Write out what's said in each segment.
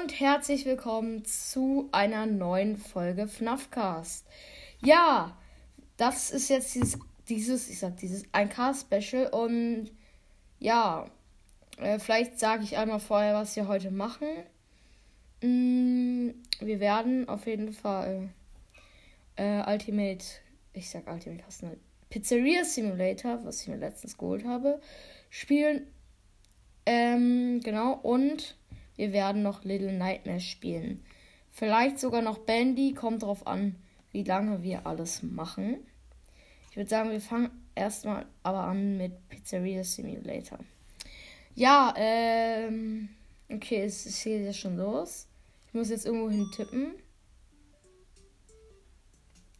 und herzlich willkommen zu einer neuen Folge FNAFcast. Ja, das ist jetzt dieses, dieses ich sag dieses ein Cast-Special und ja, äh, vielleicht sage ich einmal vorher, was wir heute machen. Mm, wir werden auf jeden Fall äh, Ultimate, ich sag Ultimate Custom, Pizzeria Simulator, was ich mir letztens geholt habe, spielen. Ähm, genau, und wir werden noch Little Nightmares spielen. Vielleicht sogar noch Bandy, kommt drauf an, wie lange wir alles machen. Ich würde sagen, wir fangen erstmal aber an mit Pizzeria Simulator. Ja, ähm. Okay, es, es geht ja schon los. Ich muss jetzt irgendwo hin tippen.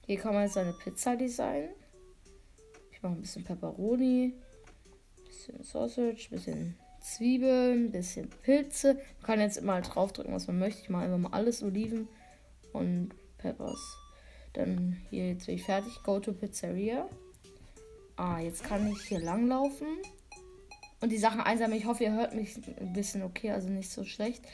Hier kann man jetzt eine Pizza designen. Ich mache ein bisschen Pepperoni, bisschen Sausage, bisschen Zwiebeln, bisschen Pilze. Man kann jetzt immer draufdrücken, was man möchte. Ich mache einfach mal alles Oliven und Peppers. Dann hier, jetzt bin ich fertig. Go to Pizzeria. Ah, jetzt kann ich hier langlaufen und die Sachen einsammeln. Ich hoffe, ihr hört mich ein bisschen okay, also nicht so schlecht.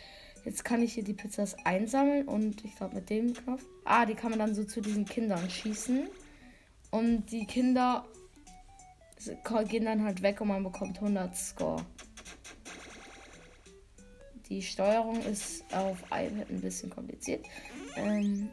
Jetzt kann ich hier die Pizzas einsammeln und ich glaube mit dem Knopf. Ah, die kann man dann so zu diesen Kindern schießen. Und die Kinder gehen dann halt weg und man bekommt 100 Score. Die Steuerung ist auf iPad ein bisschen kompliziert. Ähm,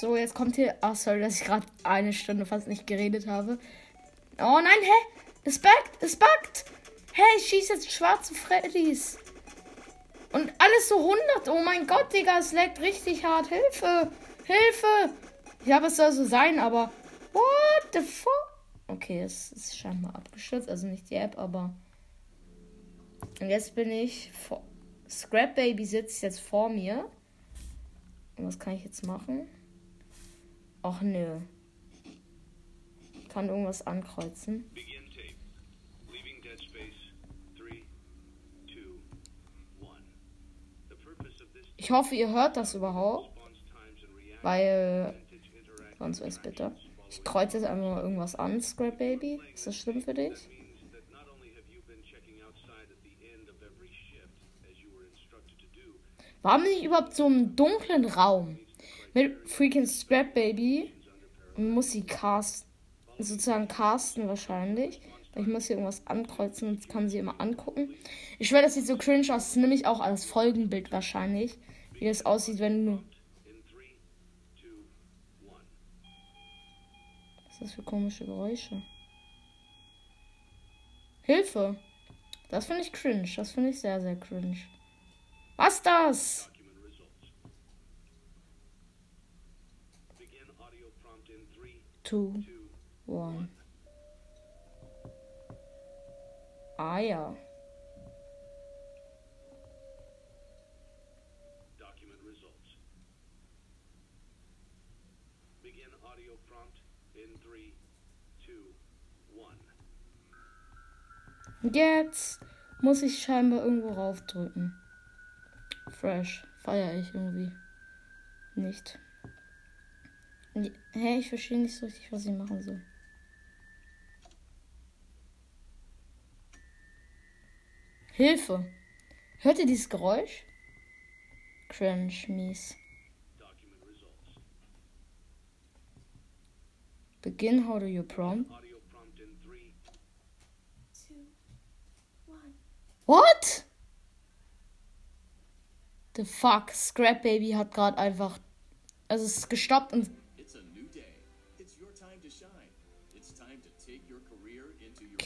So, jetzt kommt hier. Ach, sorry, dass ich gerade eine Stunde fast nicht geredet habe. Oh nein, hä? Es buggt, es buggt. Hey, ich schieße jetzt schwarze Freddys. Und alles so 100. Oh mein Gott, Digga, es leckt richtig hart. Hilfe, Hilfe. Habe es soll so sein, aber. What the fuck? Okay, es ist scheinbar abgestürzt. Also nicht die App, aber. Und jetzt bin ich vor. Scrap Baby sitzt jetzt vor mir. Und was kann ich jetzt machen? Ach nö. Ich kann irgendwas ankreuzen. Ich hoffe, ihr hört das überhaupt. Weil. Sonst wäre es bitter. Ich kreuze jetzt einfach mal irgendwas an, Scrap Baby. Ist das schlimm für dich? Warum bin ich überhaupt so im dunklen Raum? Mit freaking Scrap Baby muss sie casten, sozusagen casten wahrscheinlich. Ich muss hier irgendwas ankreuzen und kann sie immer angucken. Ich schwöre, das sieht so cringe aus. Das nehme ich auch als Folgenbild wahrscheinlich. Wie das aussieht, wenn du. Was ist das für komische Geräusche? Hilfe! Das finde ich cringe. Das finde ich sehr, sehr cringe. Was das? 2, 1. Ah ja. Jetzt muss ich scheinbar irgendwo raufdrücken. Fresh. Feier ich irgendwie. Nicht. Hä, ich verstehe nicht so richtig, was ich machen soll. Hilfe! Hört ihr dieses Geräusch? Cringe, mies. Begin how do you prompt? What? The fuck? Scrap Baby hat gerade einfach. Also es ist gestoppt und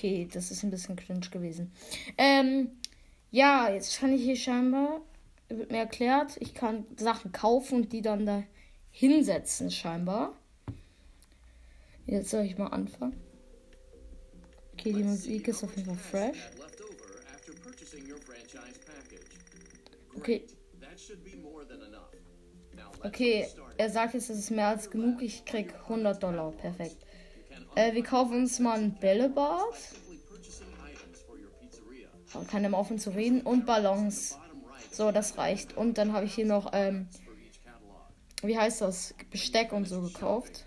Okay, das ist ein bisschen cringe gewesen. Ähm, ja, jetzt kann ich hier scheinbar, wird mir erklärt, ich kann Sachen kaufen und die dann da hinsetzen, scheinbar. Jetzt soll ich mal anfangen. Okay, die Musik ist auf jeden Fall fresh. Okay. Okay, er sagt jetzt, es ist mehr als genug. Ich krieg 100 Dollar. Perfekt. Äh, wir kaufen uns mal ein Bällebad. Man kann immer offen zu reden. Und Ballons. So, das reicht. Und dann habe ich hier noch, ähm, wie heißt das? Besteck und so gekauft.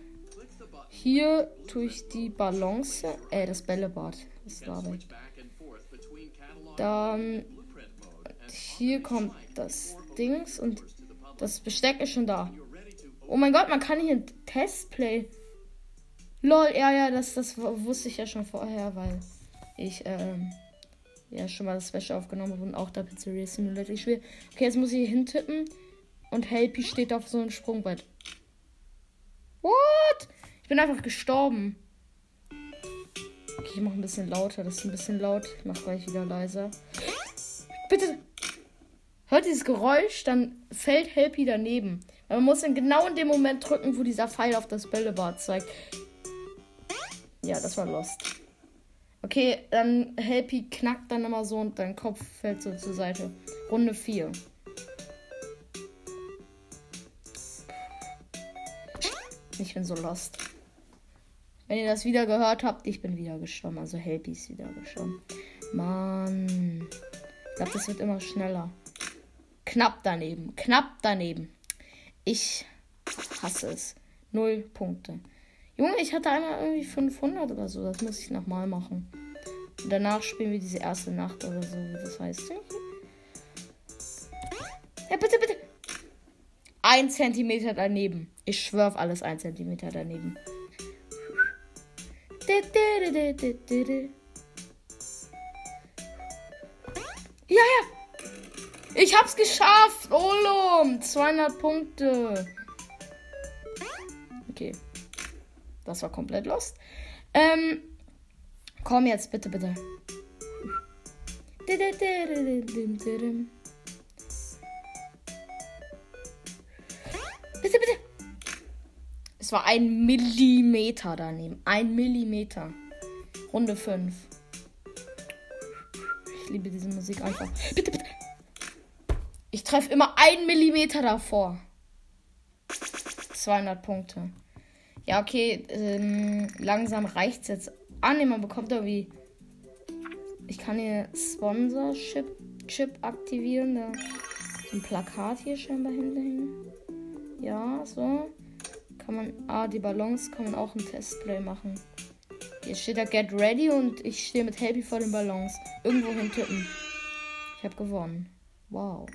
Hier tue ich die Ballons, äh, das Bällebad. Das glaube ich. Dann hier kommt das Dings und das Besteck ist schon da. Oh mein Gott, man kann hier ein Testplay. Lol, ja, ja, das, das wusste ich ja schon vorher, weil ich ähm, ja schon mal das Special aufgenommen habe und auch da Pizzeria Simulator spiele. Okay, jetzt muss ich hier hintippen und Helpy steht auf so einem Sprungbrett. What? Ich bin einfach gestorben. Okay, ich mache ein bisschen lauter. Das ist ein bisschen laut. Ich mache gleich wieder leiser. Bitte. Hört dieses Geräusch, dann fällt Helpy daneben. Man muss dann genau in dem Moment drücken, wo dieser Pfeil auf das Bällebad zeigt. Ja, das war Lost. Okay, dann Helpy knackt dann immer so und dein Kopf fällt so zur Seite. Runde 4. Ich bin so lost. Wenn ihr das wieder gehört habt, ich bin wieder gestorben. Also Helpy ist wieder gestorben. Mann. Ich glaube, das wird immer schneller. Knapp daneben. Knapp daneben. Ich hasse es. Null Punkte. Junge, ich hatte einmal irgendwie 500 oder so. Das muss ich nochmal machen. Und danach spielen wir diese erste Nacht oder so, das heißt. Ja, bitte, bitte. Ein Zentimeter daneben. Ich schwör auf alles ein Zentimeter daneben. Ja, ja. Ich hab's geschafft. Olum. 200 Punkte. Okay. Das war komplett lost. Ähm, komm jetzt, bitte, bitte. Bitte, bitte. Es war ein Millimeter daneben. Ein Millimeter. Runde 5. Ich liebe diese Musik einfach. Bitte, bitte. Ich treffe immer ein Millimeter davor. 200 Punkte. Ja, okay. Ähm, langsam reicht es jetzt. Ah, ne, man bekommt irgendwie. Ich kann hier Sponsorship Chip aktivieren. Da ist ein Plakat hier scheinbar hinterhängen. Ja, so. Kann man. Ah, die Ballons kann man auch im Testplay machen. Hier steht da Get Ready und ich stehe mit Happy vor den Ballons. Irgendwo hin tippen. Ich habe gewonnen. Wow.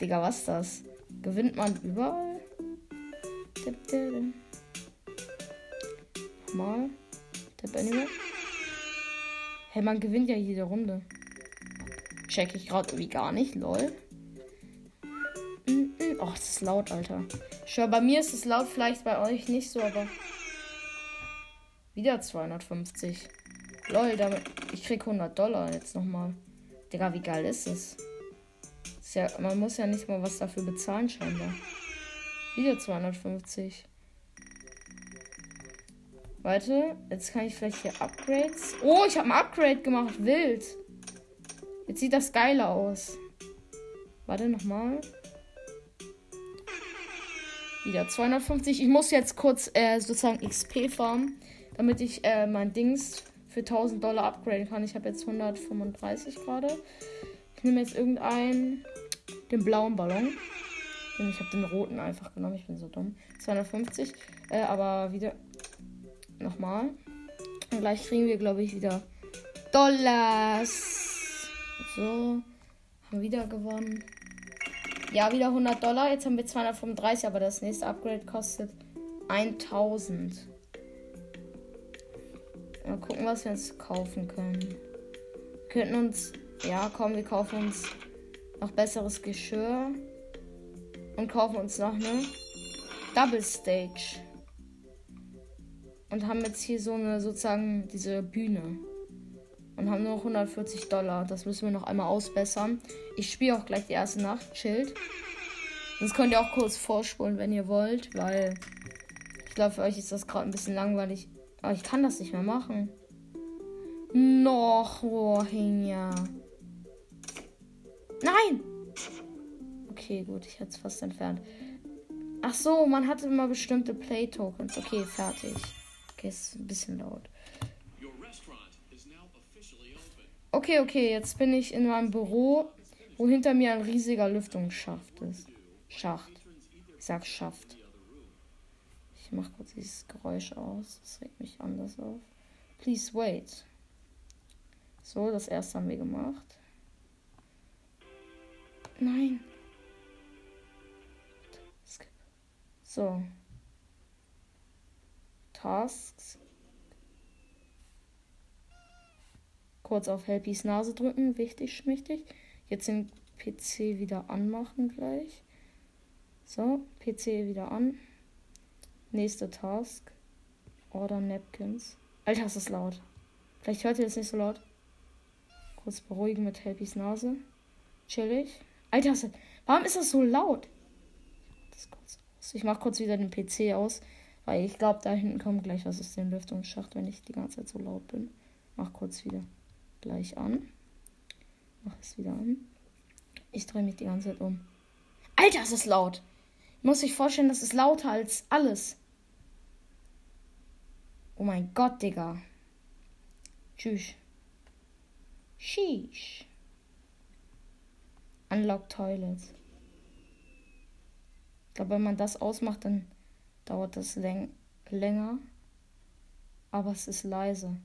Digga, was ist das? Gewinnt man überall? Mal. Tap anywhere. Hey, man gewinnt ja jede Runde. Check ich gerade irgendwie gar nicht, lol. Oh, das ist laut, Alter. Schau, bei mir ist es laut, vielleicht bei euch nicht so, aber. Wieder 250. Lol, damit. Ich krieg 100 Dollar jetzt nochmal. Digga, wie geil ist es? Ist ja, man muss ja nicht mal was dafür bezahlen, scheinbar. Wieder 250. Warte, jetzt kann ich vielleicht hier Upgrades. Oh, ich habe ein Upgrade gemacht. Wild. Jetzt sieht das geiler aus. Warte nochmal. Wieder 250. Ich muss jetzt kurz äh, sozusagen XP farmen, damit ich äh, mein Dings für 1000 Dollar upgraden kann. Ich habe jetzt 135 gerade. Ich nehme jetzt irgendeinen, den blauen Ballon. Ich habe den roten einfach genommen. Ich bin so dumm. 250. Äh, aber wieder. Nochmal. Und gleich kriegen wir, glaube ich, wieder Dollars. So. Haben wieder gewonnen. Ja, wieder 100 Dollar. Jetzt haben wir 235, aber das nächste Upgrade kostet 1000. Mal gucken, was wir uns kaufen können. Wir könnten uns. Ja, komm, wir kaufen uns noch besseres Geschirr. Und kaufen uns noch eine Double Stage. Und haben jetzt hier so eine, sozusagen, diese Bühne und haben nur noch 140 Dollar. Das müssen wir noch einmal ausbessern. Ich spiele auch gleich die erste Nacht. Chillt. Das könnt ihr auch kurz vorspulen, wenn ihr wollt, weil ich glaube, für euch ist das gerade ein bisschen langweilig. Aber ich kann das nicht mehr machen. Noch, Rohingya. Nein! Okay, gut, ich hätte es fast entfernt. Ach so, man hat immer bestimmte Play-Tokens. Okay, fertig. Okay, ist ein bisschen laut. Okay, okay, jetzt bin ich in meinem Büro, wo hinter mir ein riesiger Lüftungsschacht ist. Schacht. Ich sag Schaft. Ich mach kurz dieses Geräusch aus. Das regt mich anders auf. Please wait. So, das erste haben wir gemacht. Nein. So. Tasks. Kurz auf Helpys Nase drücken. Wichtig, schmichtig. Jetzt den PC wieder anmachen gleich. So, PC wieder an. Nächste Task. Order Napkins. Alter, ist das laut. Vielleicht hört ihr das nicht so laut. Kurz beruhigen mit Helpys Nase. Chillig. Alter, warum ist das so laut? Ich mach kurz wieder den PC aus, weil ich glaube, da hinten kommt gleich was aus dem Lüftungsschacht, wenn ich die ganze Zeit so laut bin. Mach kurz wieder gleich an. Mach es wieder an. Ich drehe mich die ganze Zeit um. Alter, ist das laut. Ich muss sich vorstellen, das ist lauter als alles. Oh mein Gott, Digga. Tschüss. Sheesh. Unlock Toilet. Ich glaube, wenn man das ausmacht, dann dauert das läng länger. Aber es ist leise.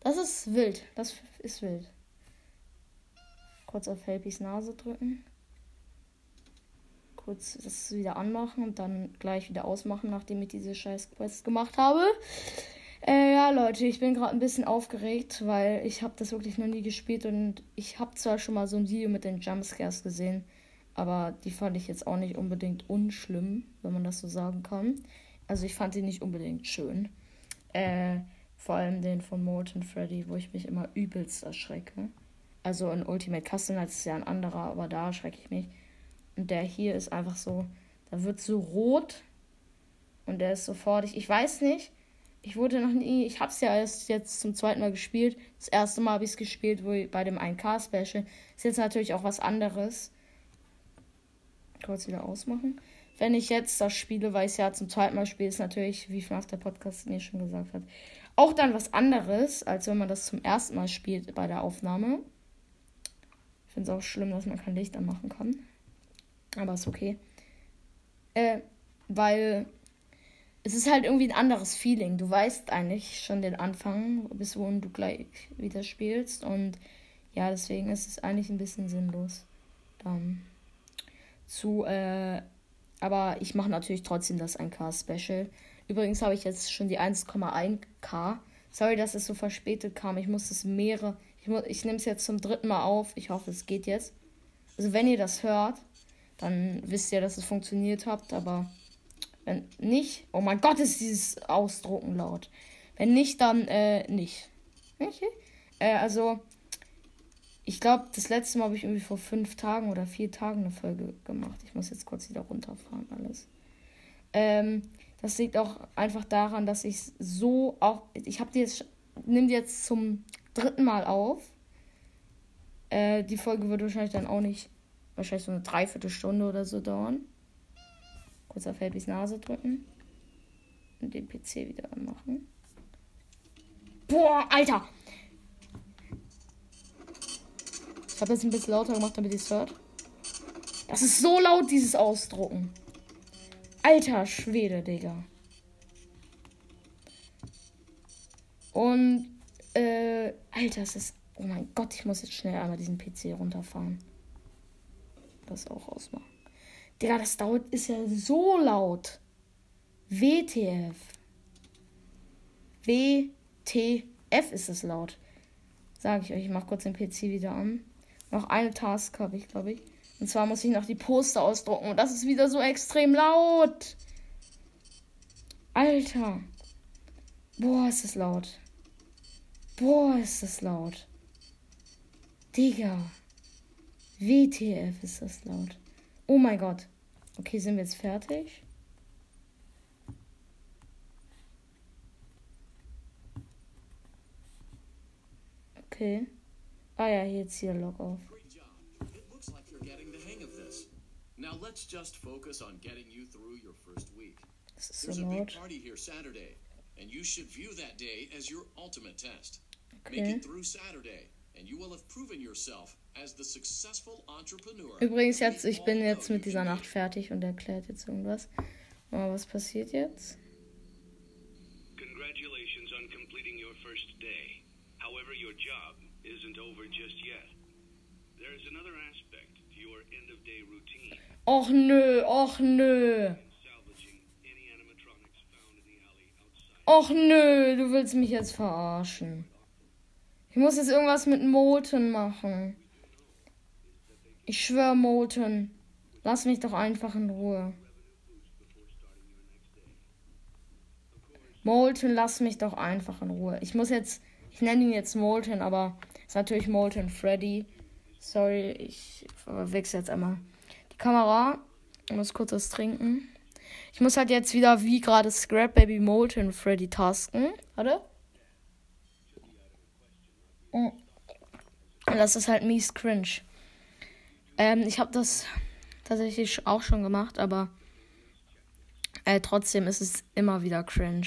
Das ist wild. Das ist wild. Kurz auf Helpys Nase drücken. Kurz das wieder anmachen und dann gleich wieder ausmachen, nachdem ich diese scheiß Quest gemacht habe. Äh, ja, Leute, ich bin gerade ein bisschen aufgeregt, weil ich habe das wirklich noch nie gespielt und ich habe zwar schon mal so ein Video mit den Jumpscares gesehen, aber die fand ich jetzt auch nicht unbedingt unschlimm, wenn man das so sagen kann. Also ich fand die nicht unbedingt schön. Äh, vor allem den von Molten Freddy, wo ich mich immer übelst erschrecke. Also in Ultimate Custom das ist ja ein anderer, aber da erschrecke ich mich. Und der hier ist einfach so, da wird so rot und der ist sofort, ich, ich weiß nicht, ich wurde noch nie, ich habe es ja erst jetzt zum zweiten Mal gespielt. Das erste Mal habe ich es gespielt wo bei dem 1K-Special. Ist jetzt natürlich auch was anderes. Kurz wieder ausmachen. Wenn ich jetzt das spiele, weil ich es ja zum zweiten Mal spiele, ist natürlich, wie FNAF der Podcast mir schon gesagt hat, auch dann was anderes, als wenn man das zum ersten Mal spielt bei der Aufnahme. Ich finde es auch schlimm, dass man kein Licht anmachen kann. Aber ist okay. Äh, weil es ist halt irgendwie ein anderes Feeling. Du weißt eigentlich schon den Anfang, bis wohin du gleich wieder spielst. Und ja, deswegen ist es eigentlich ein bisschen sinnlos. Dann zu, äh, aber ich mache natürlich trotzdem das 1K-Special. Übrigens habe ich jetzt schon die 1,1K. Sorry, dass es so verspätet kam. Ich muss es mehrere. Ich, ich nehme es jetzt zum dritten Mal auf. Ich hoffe, es geht jetzt. Also, wenn ihr das hört, dann wisst ihr, dass es funktioniert habt. Aber wenn nicht, oh mein Gott, ist dieses Ausdrucken laut. Wenn nicht, dann äh, nicht. Okay. Äh, also, ich glaube, das letzte Mal habe ich irgendwie vor fünf Tagen oder vier Tagen eine Folge gemacht. Ich muss jetzt kurz wieder runterfahren, alles. Ähm, das liegt auch einfach daran, dass ich so auch. Ich habe die jetzt. Nimm die jetzt zum dritten Mal auf. Äh, die Folge wird wahrscheinlich dann auch nicht. Wahrscheinlich so eine Dreiviertelstunde oder so dauern. Kurz auf Helbys Nase drücken. Und den PC wieder anmachen. Boah, Alter! Ich habe jetzt ein bisschen lauter gemacht, damit ihr es hört. Das ist so laut, dieses Ausdrucken. Alter Schwede, Digga. Und, äh, Alter, es ist. Oh mein Gott, ich muss jetzt schnell einmal diesen PC runterfahren. Das auch ausmachen. Digga, das dauert, ist ja so laut. WTF. WTF ist es laut. Sag ich euch, ich mach kurz den PC wieder an. Noch eine Task habe ich, glaube ich. Und zwar muss ich noch die Poster ausdrucken. Und das ist wieder so extrem laut. Alter. Boah, ist das laut. Boah, ist das laut. Digga. WTF ist das laut. Oh mein Gott. Okay, sind wir jetzt fertig? Okay. Ah ja, jetzt hier Log auf. let's just focus on getting you through your first week. There's a big party here Saturday, and you should view that day as your ultimate test. Okay. Make it through Saturday, and you will have proven yourself as the successful entrepreneur. Übrigens jetzt, ich bin jetzt mit dieser Nacht fertig und erklärt jetzt irgendwas. Aber was passiert jetzt? Congratulations on completing your first day. However, your job Och nö, och nö. Och nö, du willst mich jetzt verarschen. Ich muss jetzt irgendwas mit Molten machen. Ich schwör, Molten. Lass mich doch einfach in Ruhe. Molten, lass mich doch einfach in Ruhe. Ich muss jetzt, ich nenne ihn jetzt Molten, aber ist natürlich Molten Freddy. Sorry, ich wechsle jetzt einmal die Kamera. Ich muss kurz was trinken. Ich muss halt jetzt wieder wie gerade Scrap Baby Molten Freddy tasken. Warte. Und das ist halt mies cringe. Ähm, ich habe das tatsächlich auch schon gemacht, aber äh, trotzdem ist es immer wieder cringe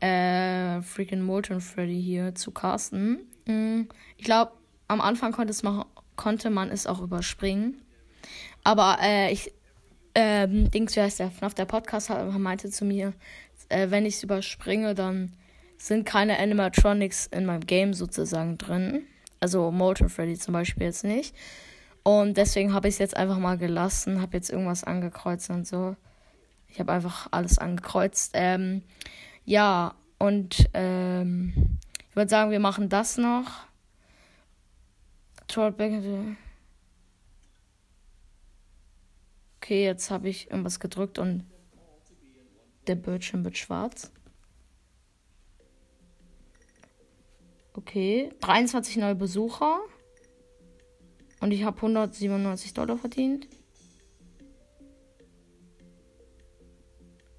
äh, freaking Molten Freddy hier zu casten. Mhm. Ich glaube, am Anfang machen, konnte man es auch überspringen. Aber äh, ich, ähm, Dings, wie heißt der? FNAF, der Podcast meinte zu mir, äh, wenn ich es überspringe, dann sind keine Animatronics in meinem Game sozusagen drin. Also Molten Freddy zum Beispiel jetzt nicht. Und deswegen habe ich es jetzt einfach mal gelassen, habe jetzt irgendwas angekreuzt und so. Ich habe einfach alles angekreuzt. Ähm, ja, und ähm, ich würde sagen, wir machen das noch. Okay, jetzt habe ich irgendwas gedrückt und der Bildschirm wird schwarz. Okay, 23 neue Besucher. Und ich habe 197 Dollar verdient.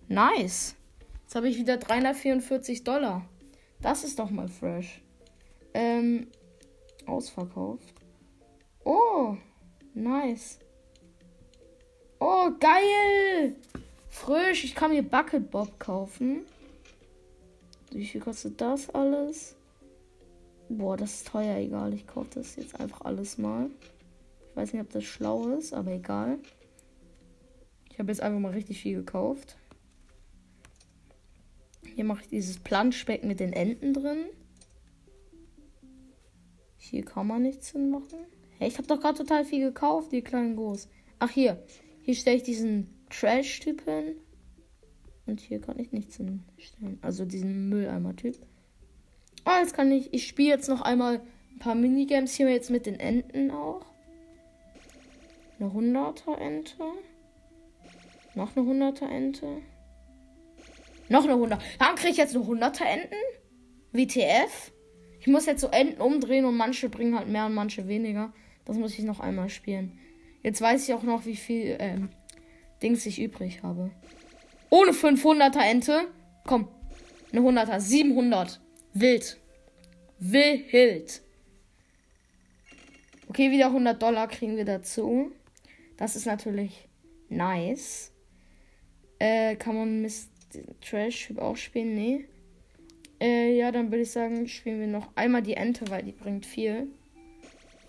Nice. Jetzt habe ich wieder 344 Dollar. Das ist doch mal fresh. Ähm, ausverkauft. Oh, nice. Oh, geil. Frisch. Ich kann mir Bucket Bob kaufen. Wie viel kostet das alles? Boah, das ist teuer, egal. Ich kaufe das jetzt einfach alles mal. Ich weiß nicht, ob das schlau ist, aber egal. Ich habe jetzt einfach mal richtig viel gekauft. Hier mache ich dieses Planschbeck mit den Enten drin. Hier kann man nichts hinmachen. Hey, ich habe doch gerade total viel gekauft, die kleinen Groß. Ach, hier. Hier stelle ich diesen Trash-Typ hin. Und hier kann ich nichts hinstellen. Also diesen Mülleimer-Typ. Oh, jetzt kann ich. Ich spiele jetzt noch einmal ein paar Minigames hier jetzt mit den Enten auch. Eine 100er Ente. Noch eine 100er Ente. Noch eine 100. Dann kriege ich jetzt eine 100er Enten? WTF? Ich muss jetzt so Enten umdrehen und manche bringen halt mehr und manche weniger. Das muss ich noch einmal spielen. Jetzt weiß ich auch noch, wie viel ähm, Dings ich übrig habe. Ohne 500er Ente. Komm. Eine 100er. 700. Wild. Wild. Okay, wieder 100 Dollar kriegen wir dazu. Das ist natürlich nice. Äh, kann man Mist Trash auch spielen? Nee. Äh, ja, dann würde ich sagen, spielen wir noch einmal die Ente, weil die bringt viel.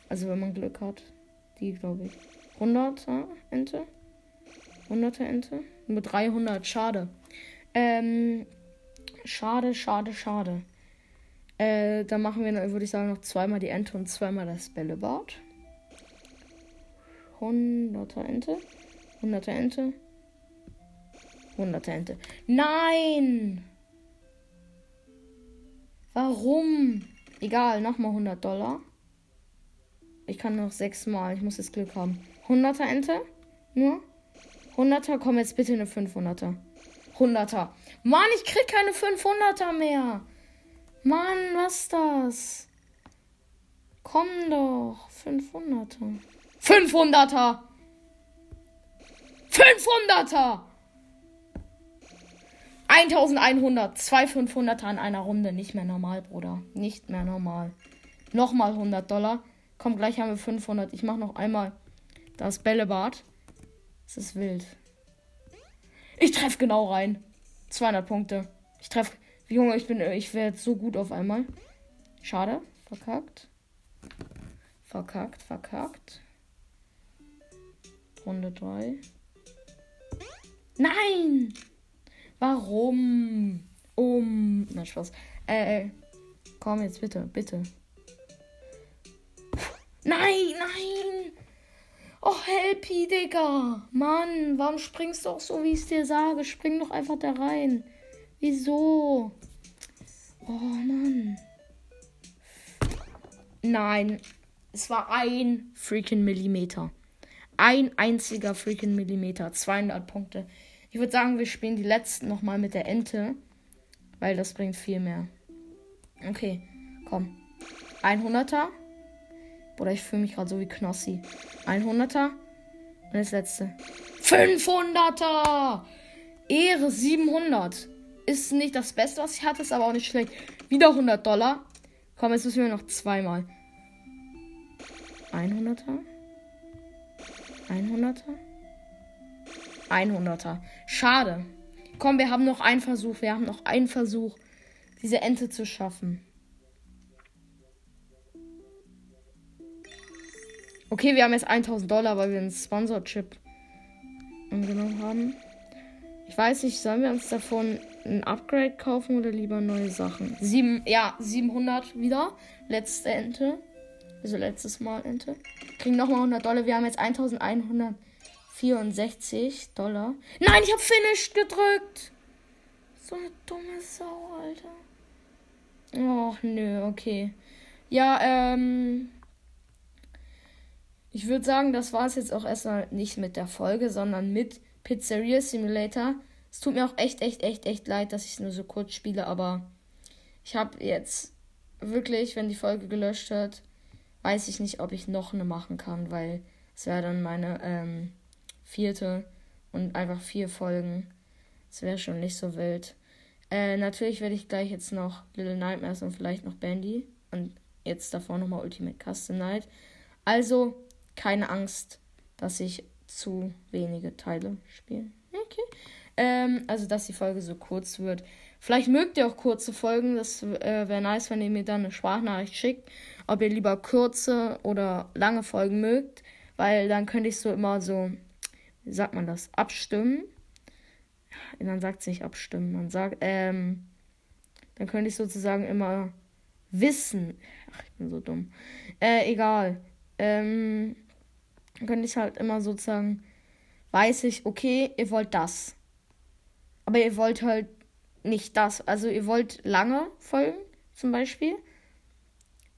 Also wenn man Glück hat. Die, glaube ich. 100er Ente. 100er Ente. Mit 300. Schade. Ähm, schade, schade, schade. Äh, dann machen wir, würde ich sagen, noch zweimal die Ente und zweimal das Bällebad. 100er Ente. 100er Ente. 100 Ente. Nein! Warum? Egal, nochmal 100 Dollar. Ich kann noch sechsmal. Ich muss jetzt Glück haben. 100er Ente? Nur? 100er? Komm jetzt bitte eine 500er. 100er. Mann, ich krieg keine 500er mehr. Mann, was ist das? Komm doch. 500er. 500er! 500er! 1100, zwei 500er in einer Runde. Nicht mehr normal, Bruder. Nicht mehr normal. Nochmal 100 Dollar. Komm, gleich haben wir 500. Ich mache noch einmal das Bällebad. Es ist wild. Ich treffe genau rein. 200 Punkte. Ich treffe. Junge, ich bin. Ich werde so gut auf einmal. Schade. Verkackt. Verkackt, verkackt. Runde 3. Nein! Warum? Um. Na, Spaß. Äh, äh, komm jetzt bitte, bitte. Nein, nein! Oh, Helpi, Digga. Mann, warum springst du auch so, wie ich es dir sage? Spring doch einfach da rein. Wieso? Oh, Mann. Nein. Es war ein freaking Millimeter. Ein einziger freaking Millimeter. 200 Punkte. Ich würde sagen, wir spielen die letzten nochmal mit der Ente. Weil das bringt viel mehr. Okay, komm. 100er. Oder ich fühle mich gerade so wie Knossi. 100er. Und das letzte. 500er! Ehre 700. Ist nicht das Beste, was ich hatte, ist aber auch nicht schlecht. Wieder 100 Dollar. Komm, jetzt müssen wir noch zweimal. 100er. 100er. 100er. Schade. Komm, wir haben noch einen Versuch. Wir haben noch einen Versuch, diese Ente zu schaffen. Okay, wir haben jetzt 1000 Dollar, weil wir einen Sponsor-Chip angenommen haben. Ich weiß nicht, sollen wir uns davon ein Upgrade kaufen oder lieber neue Sachen? Sieben, ja, 700 wieder. Letzte Ente. Also letztes Mal Ente. Kriegen nochmal 100 Dollar. Wir haben jetzt 1164 Dollar. Nein, ich habe Finished gedrückt. So eine dumme Sau, Alter. Och, nö, okay. Ja, ähm. Ich würde sagen, das war es jetzt auch erstmal nicht mit der Folge, sondern mit Pizzeria Simulator. Es tut mir auch echt, echt, echt, echt leid, dass ich es nur so kurz spiele, aber ich habe jetzt wirklich, wenn die Folge gelöscht wird, weiß ich nicht, ob ich noch eine machen kann, weil es wäre dann meine ähm, vierte und einfach vier Folgen. Es wäre schon nicht so wild. Äh, natürlich werde ich gleich jetzt noch Little Nightmares und vielleicht noch Bandy und jetzt davor nochmal Ultimate Custom Night. Also keine Angst, dass ich zu wenige Teile spielen. Okay. Ähm, also, dass die Folge so kurz wird. Vielleicht mögt ihr auch kurze Folgen. Das äh, wäre nice, wenn ihr mir dann eine Sprachnachricht schickt, ob ihr lieber kurze oder lange Folgen mögt. Weil dann könnte ich so immer so, wie sagt man das, abstimmen. Man sagt es nicht abstimmen, man sagt, ähm, dann könnte ich sozusagen immer wissen. Ach, ich bin so dumm. Äh, egal. Ähm, dann könnte ich halt immer sozusagen, weiß ich, okay, ihr wollt das. Aber ihr wollt halt nicht das. Also ihr wollt lange Folgen zum Beispiel.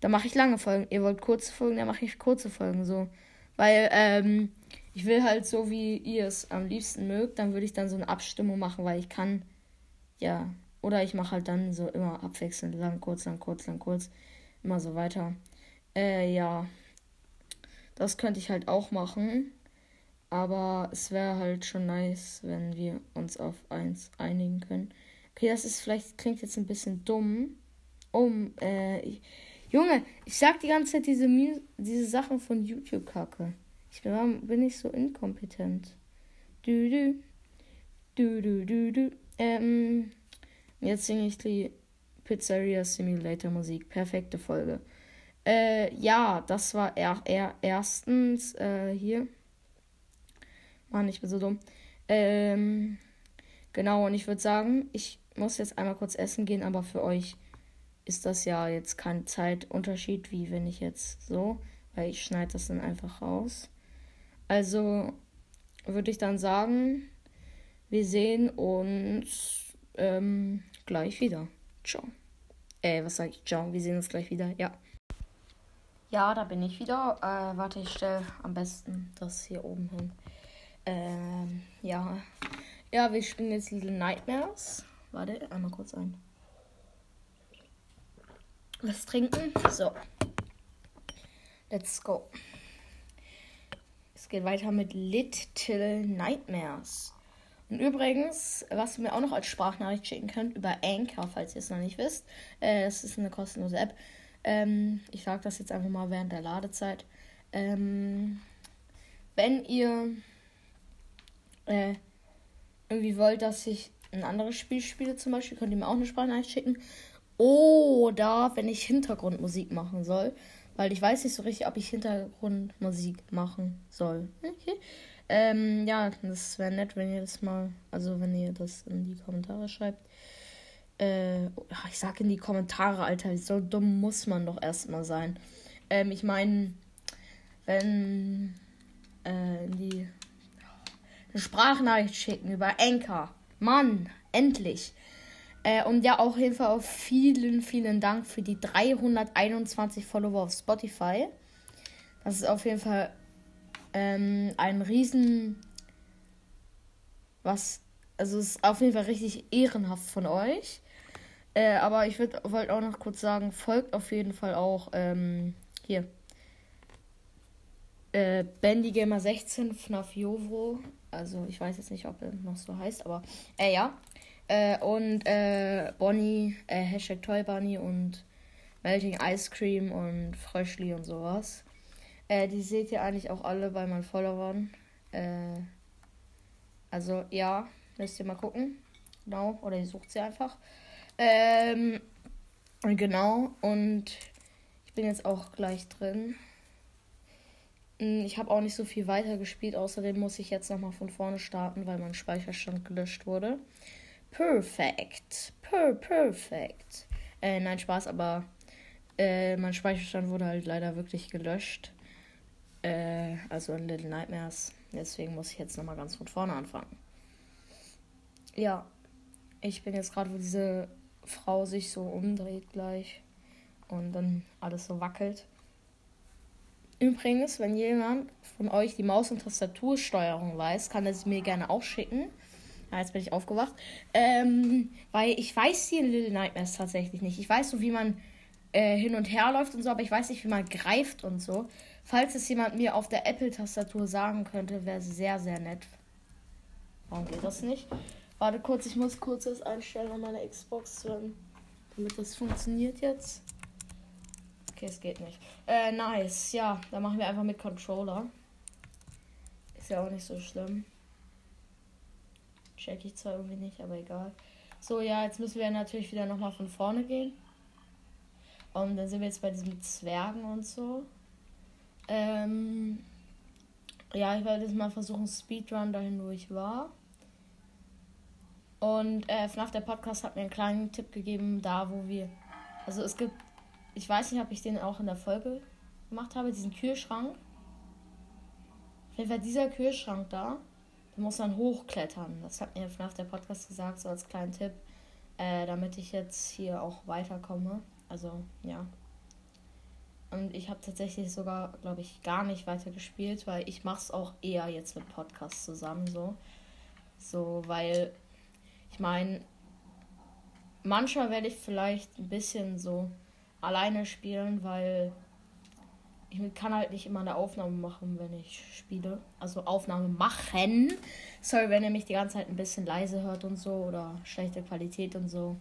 Da mache ich lange Folgen. Ihr wollt kurze Folgen, dann mache ich kurze Folgen so. Weil, ähm, ich will halt so, wie ihr es am liebsten mögt, dann würde ich dann so eine Abstimmung machen, weil ich kann, ja, oder ich mache halt dann so immer abwechselnd, lang, kurz, lang, kurz, lang, kurz, immer so weiter. Äh, ja. Das könnte ich halt auch machen. Aber es wäre halt schon nice, wenn wir uns auf eins einigen können. Okay, das ist vielleicht, klingt jetzt ein bisschen dumm. Um, äh, ich, Junge, ich sag die ganze Zeit diese, diese Sachen von YouTube-Kacke. Ich bin, bin ich so inkompetent. Du, du, du, du, du, du. Ähm, jetzt singe ich die Pizzeria Simulator Musik. Perfekte Folge. Äh, ja, das war er, er erstens äh, hier. Mann, ich bin so dumm. Ähm, genau, und ich würde sagen, ich muss jetzt einmal kurz essen gehen, aber für euch ist das ja jetzt kein Zeitunterschied, wie wenn ich jetzt so, weil ich schneide das dann einfach raus. Also würde ich dann sagen, wir sehen uns ähm, gleich wieder. Ciao. Äh, was sage ich? Ciao, wir sehen uns gleich wieder. Ja. Ja, da bin ich wieder. Äh, warte, ich stelle am besten das hier oben hin. Ähm, ja. Ja, wir spielen jetzt Little Nightmares. Warte, einmal kurz ein. Was trinken? So. Let's go. Es geht weiter mit Little Nightmares. Und übrigens, was ihr mir auch noch als Sprachnachricht schicken könnt, über Anchor, falls ihr es noch nicht wisst. Äh, das ist eine kostenlose App. Ähm, ich sage das jetzt einfach mal während der Ladezeit. Ähm, wenn ihr äh, irgendwie wollt, dass ich ein anderes Spiel spiele, zum Beispiel, könnt ihr mir auch eine Sprachnachricht schicken. Oder wenn ich Hintergrundmusik machen soll, weil ich weiß nicht so richtig, ob ich Hintergrundmusik machen soll. Okay. Ähm, ja, das wäre nett, wenn ihr das mal, also wenn ihr das in die Kommentare schreibt. Äh, ich sag in die Kommentare, Alter, so dumm muss man doch erstmal sein. Ähm, ich meine, wenn äh, die eine Sprachnachricht schicken über Anchor. Mann, endlich. Äh, und ja, auch Fall auf vielen, vielen Dank für die 321 Follower auf Spotify. Das ist auf jeden Fall ähm, ein riesen. Was. Also, es ist auf jeden Fall richtig ehrenhaft von euch. Äh, aber ich wollte auch noch kurz sagen, folgt auf jeden Fall auch ähm, hier. Äh, Bandy Gamer 16 FNAF Jovo. Also ich weiß jetzt nicht, ob er noch so heißt, aber äh, ja. Äh, und äh, Bonnie, äh, Hashtag Toy Bunny und Melting Ice Cream und Fröschli und sowas. Äh, die seht ihr eigentlich auch alle bei meinen Followern. Äh, also ja, müsst ihr mal gucken. Genau, oder ihr sucht sie einfach. Ähm, genau, und ich bin jetzt auch gleich drin. Hm, ich habe auch nicht so viel weiter gespielt. Außerdem muss ich jetzt nochmal von vorne starten, weil mein Speicherstand gelöscht wurde. Perfekt. Per perfekt. Äh, nein, Spaß, aber äh, mein Speicherstand wurde halt leider wirklich gelöscht. Äh, also in Little Nightmares. Deswegen muss ich jetzt nochmal ganz von vorne anfangen. Ja, ich bin jetzt gerade, wo diese Frau sich so umdreht gleich und dann alles so wackelt. Übrigens, wenn jemand von euch die Maus- und Tastatursteuerung weiß, kann er sie mir gerne auch schicken. Ja, jetzt bin ich aufgewacht. Ähm, weil ich weiß die in Little Nightmares tatsächlich nicht. Ich weiß so, wie man äh, hin und her läuft und so, aber ich weiß nicht, wie man greift und so. Falls es jemand mir auf der Apple-Tastatur sagen könnte, wäre sehr, sehr nett. Warum geht das nicht? Warte kurz, ich muss kurz das einstellen an meiner Xbox, damit das funktioniert jetzt. Okay, es geht nicht. Äh, nice. Ja, dann machen wir einfach mit Controller. Ist ja auch nicht so schlimm. Check ich zwar irgendwie nicht, aber egal. So, ja, jetzt müssen wir natürlich wieder nochmal von vorne gehen. Und dann sind wir jetzt bei diesen Zwergen und so. Ähm, ja, ich werde jetzt mal versuchen, Speedrun dahin, wo ich war. Und äh, FNAF, der Podcast, hat mir einen kleinen Tipp gegeben, da wo wir. Also es gibt ich weiß nicht, ob ich den auch in der Folge gemacht habe, diesen Kühlschrank. Auf jeden Fall dieser Kühlschrank da, der muss dann hochklettern. Das hat mir FNAF der Podcast gesagt, so als kleinen Tipp, äh, damit ich jetzt hier auch weiterkomme. Also, ja. Und ich habe tatsächlich sogar, glaube ich, gar nicht weiter gespielt, weil ich mache es auch eher jetzt mit Podcasts zusammen so. So, weil ich meine, manchmal werde ich vielleicht ein bisschen so alleine spielen, weil ich kann halt nicht immer eine Aufnahme machen, wenn ich spiele. Also Aufnahme machen. Sorry, wenn ihr mich die ganze Zeit ein bisschen leise hört und so oder schlechte Qualität und so.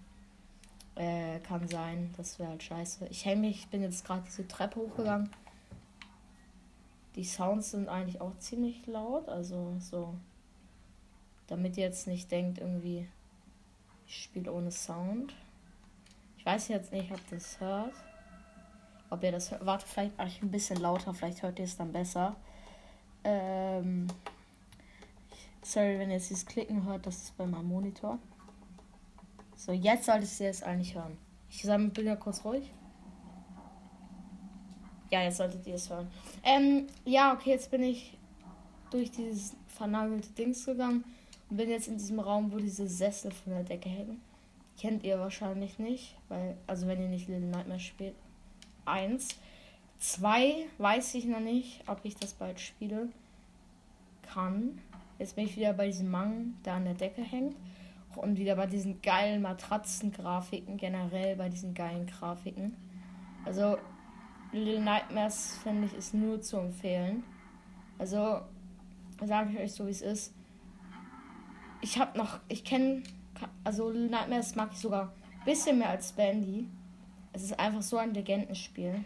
Äh, kann sein. Das wäre halt scheiße. Ich hänge mich, ich bin jetzt gerade diese Treppe hochgegangen. Die Sounds sind eigentlich auch ziemlich laut. Also so. Damit ihr jetzt nicht denkt, irgendwie, ich spiele ohne Sound weiß jetzt nicht, ob das hört. Ob ihr das hört. Warte, vielleicht mache ich ein bisschen lauter, vielleicht hört ihr es dann besser. Ähm, sorry, wenn ihr jetzt dieses Klicken hört, das ist bei meinem Monitor. So, jetzt solltest ihr es eigentlich hören. Ich bin ja kurz ruhig. Ja, jetzt solltet ihr es hören. Ähm, ja, okay, jetzt bin ich durch dieses vernagelte Dings gegangen und bin jetzt in diesem Raum, wo diese Sessel von der Decke hängen. Kennt ihr wahrscheinlich nicht, weil, also wenn ihr nicht Little Nightmares spielt. Eins. Zwei weiß ich noch nicht, ob ich das bald spiele kann. Jetzt bin ich wieder bei diesem Mang, der an der Decke hängt. Und wieder bei diesen geilen Matratzengrafiken, generell bei diesen geilen Grafiken. Also, Little Nightmares, finde ich, ist nur zu empfehlen. Also, sage ich euch so, wie es ist. Ich habe noch, ich kenne also Nightmares mag ich sogar ein bisschen mehr als Bandy. Es ist einfach so ein Legendenspiel.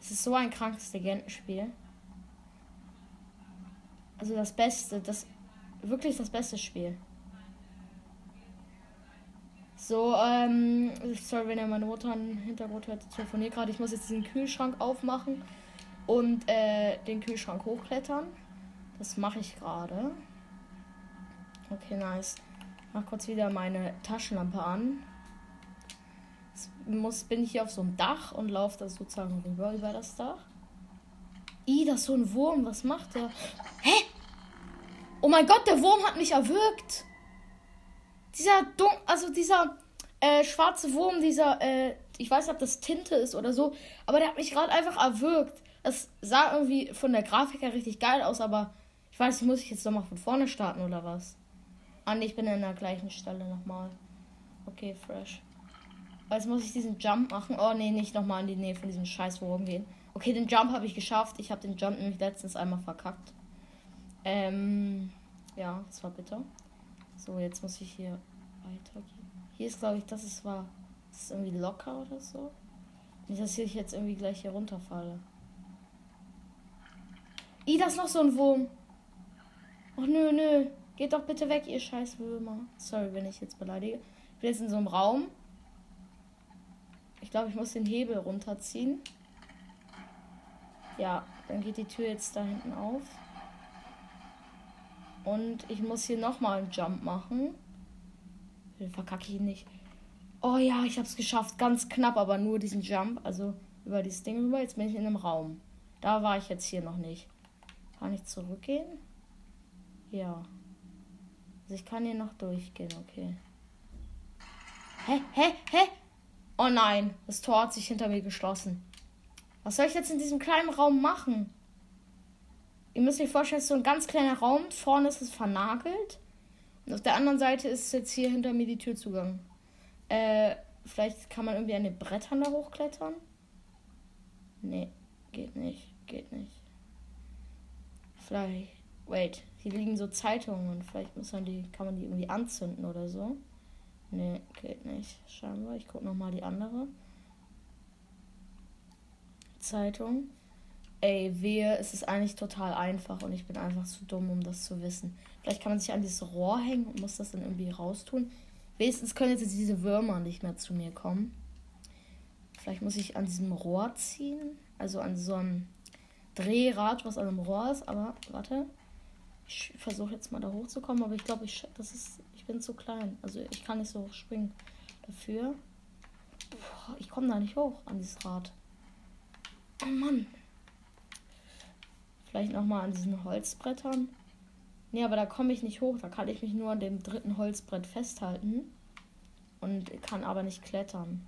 Es ist so ein krankes Legendenspiel. Also das Beste, das wirklich das beste Spiel. So, ähm, sorry, wenn ihr meine Mutter im Hintergrund hört, ich telefoniere gerade. Ich muss jetzt diesen Kühlschrank aufmachen und äh, den Kühlschrank hochklettern. Das mache ich gerade. Okay, nice. Mach kurz wieder meine Taschenlampe an. Muss, bin ich hier auf so einem Dach und laufe da sozusagen rüber über das Dach. Ih, das ist so ein Wurm. Was macht der? Hä? Oh mein Gott, der Wurm hat mich erwürgt. Dieser Dun also dieser äh, schwarze Wurm, dieser, äh, ich weiß nicht, ob das Tinte ist oder so, aber der hat mich gerade einfach erwürgt. Das sah irgendwie von der Grafik her richtig geil aus, aber ich weiß nicht, muss ich jetzt nochmal von vorne starten oder was? Ah, ich bin an der gleichen Stelle nochmal. Okay, fresh. Jetzt muss ich diesen Jump machen. Oh, nee, nicht nochmal in die Nähe von diesem scheiß Wurm gehen. Okay, den Jump habe ich geschafft. Ich habe den Jump nämlich letztens einmal verkackt. Ähm, ja, das war bitter. So, jetzt muss ich hier weitergehen. Hier ist, glaube ich, das ist war. Das ist irgendwie locker oder so. Nicht, dass ich jetzt irgendwie gleich hier runterfalle. I, das ist noch so ein Wurm. Och nö, nö. Geht doch bitte weg, ihr scheiß Würmer. Sorry, wenn ich jetzt beleidige. Ich bin jetzt in so einem Raum. Ich glaube, ich muss den Hebel runterziehen. Ja, dann geht die Tür jetzt da hinten auf. Und ich muss hier nochmal einen Jump machen. Den verkacke ich nicht. Oh ja, ich habe es geschafft. Ganz knapp, aber nur diesen Jump. Also über dieses Ding rüber. Jetzt bin ich in einem Raum. Da war ich jetzt hier noch nicht. Kann ich zurückgehen? Ja. Also ich kann hier noch durchgehen, okay. Hä? Hä? Hä? Oh nein, das Tor hat sich hinter mir geschlossen. Was soll ich jetzt in diesem kleinen Raum machen? Ihr müsst euch vorstellen, es ist so ein ganz kleiner Raum. Vorne ist es vernagelt. Und auf der anderen Seite ist jetzt hier hinter mir die Türzugang. Äh, vielleicht kann man irgendwie an den Brettern da hochklettern? Nee, geht nicht. Geht nicht. Vielleicht. Wait, hier liegen so Zeitungen. Vielleicht muss man die, kann man die irgendwie anzünden oder so. Nee, geht nicht. Scheinbar. Ich gucke nochmal die andere. Zeitung. Ey, wehe, es ist eigentlich total einfach und ich bin einfach zu dumm, um das zu wissen. Vielleicht kann man sich an dieses Rohr hängen und muss das dann irgendwie raustun. Wenigstens können jetzt diese Würmer nicht mehr zu mir kommen. Vielleicht muss ich an diesem Rohr ziehen. Also an so einem Drehrad, was an einem Rohr ist. Aber warte. Ich versuche jetzt mal da hochzukommen, aber ich glaube, ich, das ist, ich bin zu klein. Also ich kann nicht so hoch springen. Dafür. Boah, ich komme da nicht hoch an dieses Rad. Oh Mann. Vielleicht nochmal an diesen Holzbrettern. Nee, aber da komme ich nicht hoch. Da kann ich mich nur an dem dritten Holzbrett festhalten. Und kann aber nicht klettern.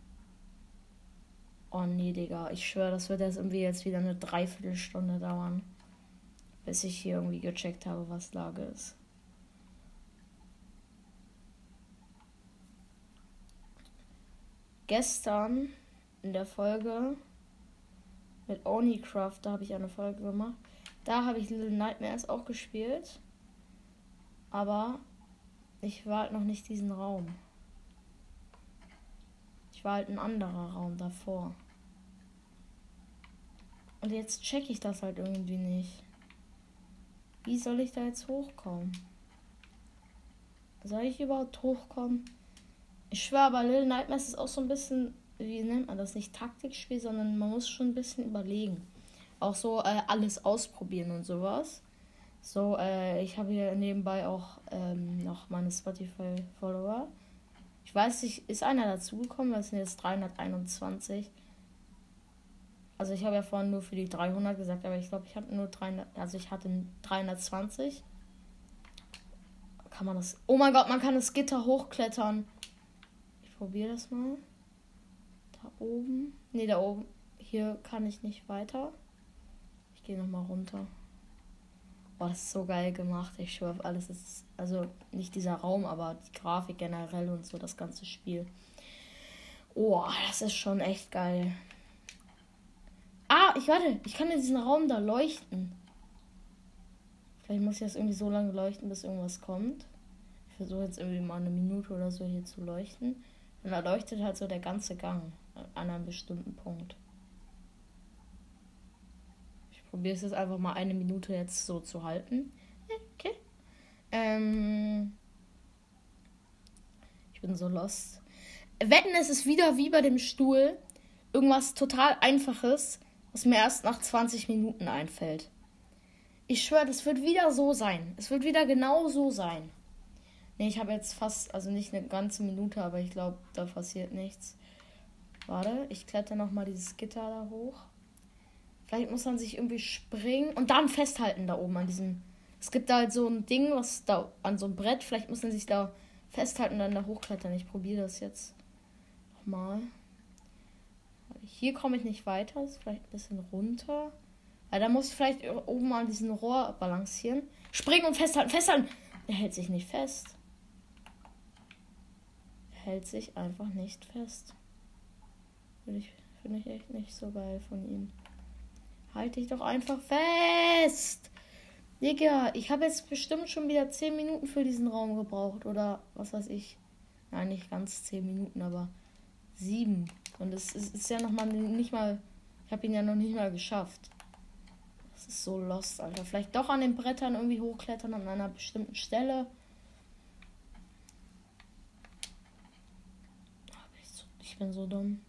Oh nee, Digga. Ich schwöre, das wird jetzt irgendwie jetzt wieder eine Dreiviertelstunde dauern. Bis ich hier irgendwie gecheckt habe, was Lage ist. Gestern in der Folge mit Onicraft, da habe ich eine Folge gemacht. Da habe ich Little Nightmares auch gespielt. Aber ich war halt noch nicht diesen Raum. Ich war halt ein anderer Raum davor. Und jetzt checke ich das halt irgendwie nicht. Wie soll ich da jetzt hochkommen? Soll ich überhaupt hochkommen? Ich schwöre, aber Little Nightmares ist auch so ein bisschen wie nennt man das, nicht Taktikspiel, sondern man muss schon ein bisschen überlegen. Auch so äh, alles ausprobieren und sowas. So, äh, ich habe hier nebenbei auch ähm, noch meine Spotify-Follower. Ich weiß nicht, ist einer dazugekommen, es sind jetzt 321. Also ich habe ja vorhin nur für die 300 gesagt, aber ich glaube, ich hatte nur 300, also ich hatte 320. Kann man das? Oh mein Gott, man kann das Gitter hochklettern. Probiere das mal oben. Ne, da oben. Hier kann ich nicht weiter. Ich gehe nochmal runter. Boah, das ist so geil gemacht. Ich schwöre auf alles. Ist, also nicht dieser Raum, aber die Grafik generell und so, das ganze Spiel. Oh, das ist schon echt geil. Ah, ich warte. Ich kann in diesen Raum da leuchten. Vielleicht muss ich das irgendwie so lange leuchten, bis irgendwas kommt. Ich versuche jetzt irgendwie mal eine Minute oder so hier zu leuchten. Und da leuchtet halt so der ganze Gang an einem bestimmten Punkt. Ich probiere es jetzt einfach mal eine Minute jetzt so zu halten. Okay. Ähm ich bin so lost. Wetten, es ist wieder wie bei dem Stuhl. Irgendwas total Einfaches, was mir erst nach 20 Minuten einfällt. Ich schwöre, das wird wieder so sein. Es wird wieder genau so sein. Ne, ich habe jetzt fast, also nicht eine ganze Minute, aber ich glaube, da passiert nichts. Warte, ich kletter nochmal dieses Gitter da hoch. Vielleicht muss man sich irgendwie springen und dann festhalten da oben an diesem. Es gibt da halt so ein Ding, was da an so einem Brett. Vielleicht muss man sich da festhalten und dann da hochklettern. Ich probiere das jetzt nochmal. Hier komme ich nicht weiter. Das ist vielleicht ein bisschen runter. Weil da muss ich vielleicht oben an diesem Rohr balancieren. Springen und festhalten, festhalten. Er hält sich nicht fest. Hält sich einfach nicht fest. Finde ich, find ich echt nicht so geil von ihm. Halt dich doch einfach fest! Digga, ich habe jetzt bestimmt schon wieder 10 Minuten für diesen Raum gebraucht. Oder was weiß ich. Nein, nicht ganz 10 Minuten, aber 7. Und es ist, ist ja noch mal nicht mal. Ich habe ihn ja noch nicht mal geschafft. Das ist so lost, Alter. Vielleicht doch an den Brettern irgendwie hochklettern an einer bestimmten Stelle. Ich bin so dumm.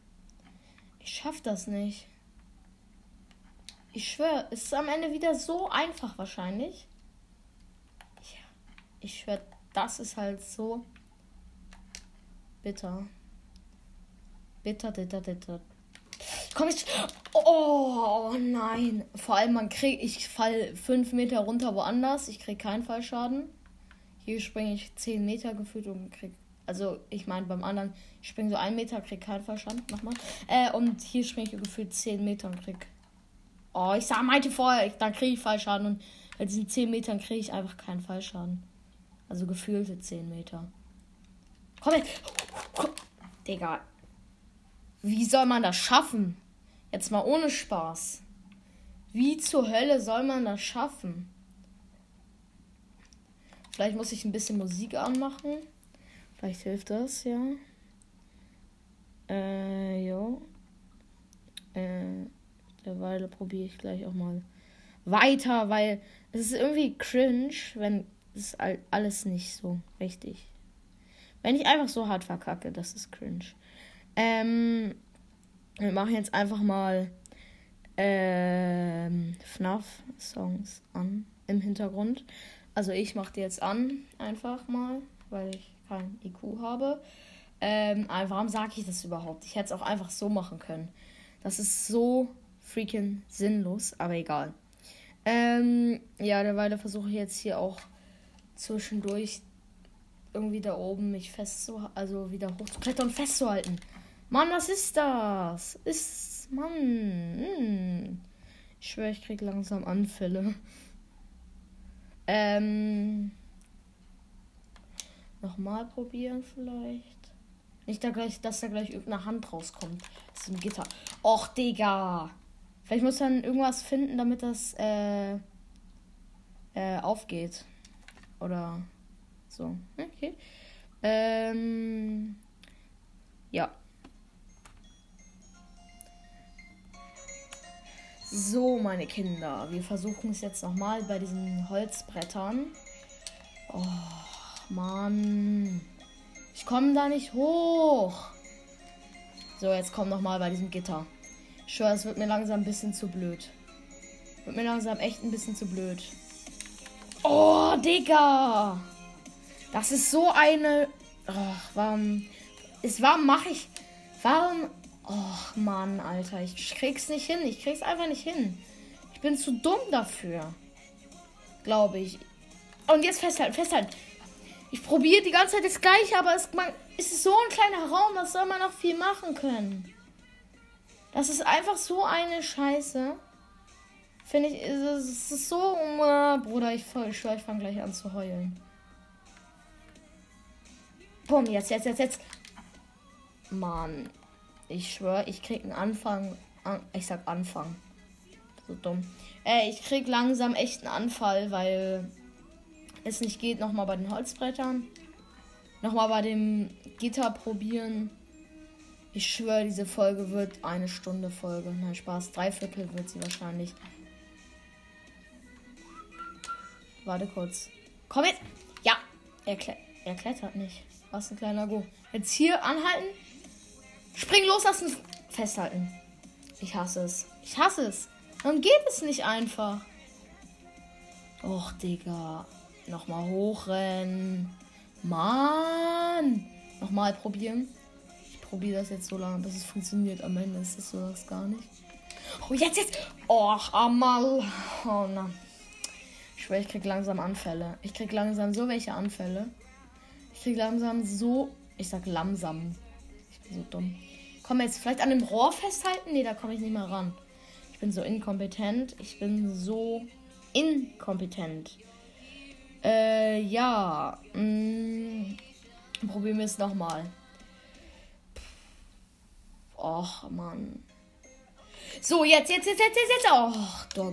Ich schaff das nicht. Ich schwöre, es ist am Ende wieder so einfach wahrscheinlich. Ja, ich schwöre, das ist halt so bitter. Bitter, bitter, bitter. Komm ich. Oh nein. Vor allem man kriegt. Ich fall fünf Meter runter woanders. Ich krieg keinen Fallschaden. Hier springe ich zehn Meter gefühlt und krieg. Also ich meine beim anderen, ich springe so einen Meter, krieg keinen Fallschaden. Nochmal. Äh, und hier springe ich gefühlt zehn Meter und krieg Oh, ich sah, meinte vorher, da kriege ich Fallschaden und bei diesen 10 Metern kriege ich einfach keinen Fallschaden. Also gefühlte 10 Meter. Komm jetzt. Digga. Wie soll man das schaffen? Jetzt mal ohne Spaß. Wie zur Hölle soll man das schaffen? Vielleicht muss ich ein bisschen Musik anmachen. Vielleicht hilft das, ja. Äh, jo. Äh. Derweil probiere ich gleich auch mal weiter, weil es ist irgendwie cringe, wenn es alles nicht so richtig. Wenn ich einfach so hart verkacke, das ist cringe. Ähm, wir machen jetzt einfach mal ähm, FNAF-Songs an im Hintergrund. Also ich mache die jetzt an, einfach mal, weil ich kein IQ habe. Ähm, warum sage ich das überhaupt? Ich hätte es auch einfach so machen können. Das ist so freaking sinnlos, aber egal. Ähm, ja, derweil versuche ich jetzt hier auch zwischendurch irgendwie da oben mich festzuhalten, also wieder hochzuklettern und festzuhalten. Mann, was ist das? Ist, Mann. Hm. Ich schwöre, ich krieg langsam Anfälle. Ähm. Nochmal probieren vielleicht. Nicht da gleich, dass da gleich irgendeine Hand rauskommt. Das ist ein Gitter. Och, Digga. Vielleicht muss man irgendwas finden, damit das äh, äh, aufgeht. Oder so. Okay. Ähm, ja. So, meine Kinder. Wir versuchen es jetzt nochmal bei diesen Holzbrettern. Oh, Mann. Ich komme da nicht hoch. So, jetzt komm nochmal bei diesem Gitter. Ich es wird mir langsam ein bisschen zu blöd. Wird mir langsam echt ein bisschen zu blöd. Oh, Digga! Das ist so eine. Oh, warum. Ist, warum mache ich. Warum. Och, Mann, Alter. Ich krieg's nicht hin. Ich krieg's einfach nicht hin. Ich bin zu dumm dafür. Glaube ich. Und jetzt festhalten, festhalten. Ich probiere die ganze Zeit das gleiche, aber es, man, es ist so ein kleiner Raum, was soll man noch viel machen können? Das ist einfach so eine Scheiße. Finde ich, es ist so. Uh, Bruder, ich, ich schwör, ich fange gleich an zu heulen. Bumm, jetzt, jetzt, jetzt, jetzt. Mann. Ich schwör, ich krieg einen Anfang. An, ich sag Anfang. So dumm. Äh, ich krieg langsam echt einen Anfall, weil es nicht geht. Nochmal bei den Holzbrettern. Nochmal bei dem Gitter probieren. Ich schwöre, diese Folge wird eine Stunde Folge. Nein, Spaß. Drei Viertel wird sie wahrscheinlich. Warte kurz. Komm jetzt. Ja, er, kle er klettert nicht. Was ein kleiner Go. Jetzt hier anhalten. Spring los lassen. Festhalten. Ich hasse es. Ich hasse es. Dann geht es nicht einfach. Och, Digga. Nochmal hochrennen. Mann. Nochmal probieren. Ich probiere das jetzt so lange, bis es funktioniert. Am Ende ist es sowas gar nicht. Oh, jetzt, jetzt. Och, einmal. Oh, na. Ich schwöre, ich krieg langsam Anfälle. Ich krieg langsam so welche Anfälle. Ich krieg langsam so. Ich sag langsam. Ich bin so dumm. Komm jetzt vielleicht an dem Rohr festhalten? Nee, da komme ich nicht mehr ran. Ich bin so inkompetent. Ich bin so inkompetent. Äh, ja. Mm, probieren wir es nochmal. Och, Mann. So, jetzt, jetzt, jetzt, jetzt, jetzt, jetzt. Och, der.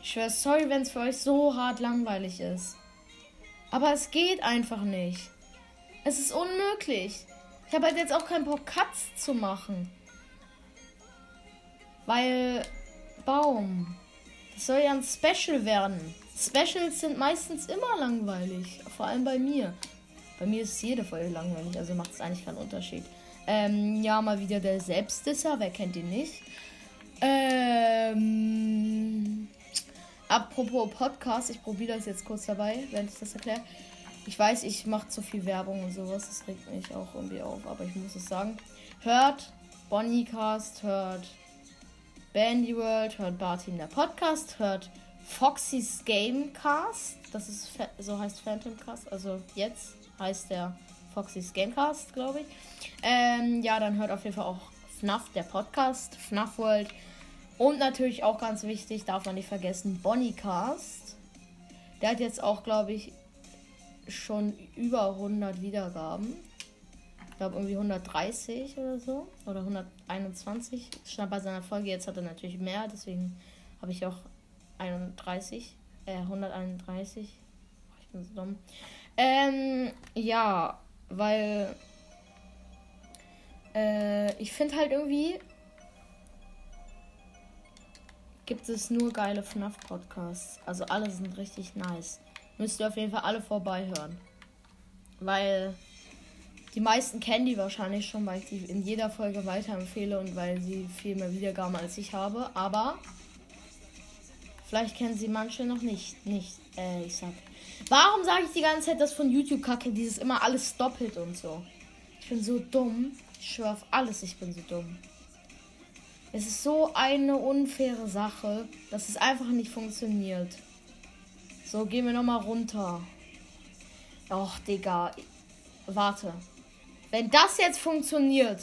Ich schwör, sorry, wenn es für euch so hart langweilig ist. Aber es geht einfach nicht. Es ist unmöglich. Ich habe halt jetzt auch keinen Bock, Cuts zu machen. Weil. Baum. Das soll ja ein Special werden. Specials sind meistens immer langweilig. Vor allem bei mir. Bei mir ist jede Folge langweilig, also macht es eigentlich keinen Unterschied. Ähm, ja, mal wieder der Selbstdisser, wer kennt ihn nicht? Ähm, apropos Podcast, ich probiere das jetzt kurz dabei, wenn ich das erkläre. Ich weiß, ich mache zu viel Werbung und sowas, das regt mich auch irgendwie auf, aber ich muss es sagen. Hört Bonnycast, hört Bandy World, hört Bartin der Podcast, hört Foxys Gamecast, das ist so heißt Phantomcast, also jetzt heißt der Foxys Gamecast, glaube ich. Ähm, ja, dann hört auf jeden Fall auch FNAF, der Podcast, FNAF World. Und natürlich auch ganz wichtig, darf man nicht vergessen, Bonnycast. Der hat jetzt auch, glaube ich, schon über 100 Wiedergaben. Ich glaube irgendwie 130 oder so. Oder 121. Stand bei seiner Folge. Jetzt hat er natürlich mehr. Deswegen habe ich auch 31. Äh, 131. Ich bin so dumm. Ähm, ja, weil äh, ich finde halt irgendwie gibt es nur geile FNAF-Podcasts. Also alle sind richtig nice. Müsst ihr auf jeden Fall alle vorbeihören. Weil die meisten kennen die wahrscheinlich schon, weil ich die in jeder Folge weiterempfehle und weil sie viel mehr Wiedergaben als ich habe. Aber vielleicht kennen sie manche noch nicht. Nicht, äh, ich sag. Warum sage ich die ganze Zeit das von YouTube kacke? Dieses immer alles doppelt und so. Ich bin so dumm. Ich schwöre auf alles, ich bin so dumm. Es ist so eine unfaire Sache, dass es einfach nicht funktioniert. So, gehen wir nochmal runter. Och, Digga. Warte. Wenn das jetzt funktioniert,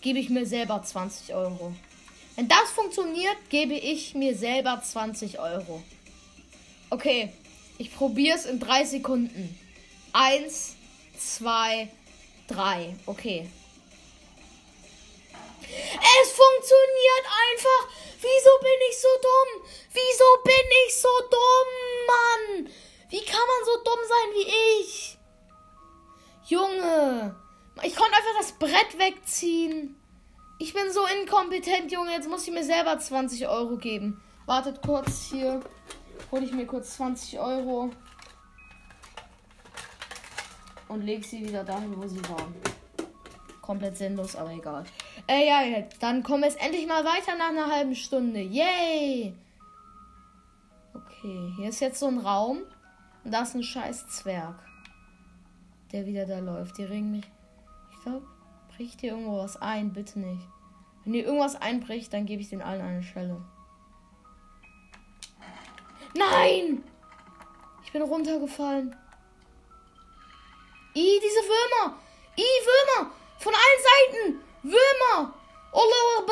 gebe ich mir selber 20 Euro. Wenn das funktioniert, gebe ich mir selber 20 Euro. Okay, ich probiere es in drei Sekunden. Eins, zwei, drei. Okay. Es funktioniert einfach. Wieso bin ich so dumm? Wieso bin ich so dumm, Mann? Wie kann man so dumm sein wie ich? Junge, ich konnte einfach das Brett wegziehen. Ich bin so inkompetent, Junge. Jetzt muss ich mir selber 20 Euro geben. Wartet kurz hier hole ich mir kurz 20 Euro und lege sie wieder dahin, wo sie waren. Komplett sinnlos, aber egal. Äh, ja, dann kommen wir jetzt endlich mal weiter nach einer halben Stunde. Yay! Okay, hier ist jetzt so ein Raum. Und da ist ein scheiß Zwerg. Der wieder da läuft. Die ringen mich. Glaube, bricht hier irgendwo was ein. Bitte nicht. Wenn hier irgendwas einbricht, dann gebe ich den allen eine Schelle. Nein! Ich bin runtergefallen. I, diese Würmer! I, Würmer! Von allen Seiten! Würmer! Allah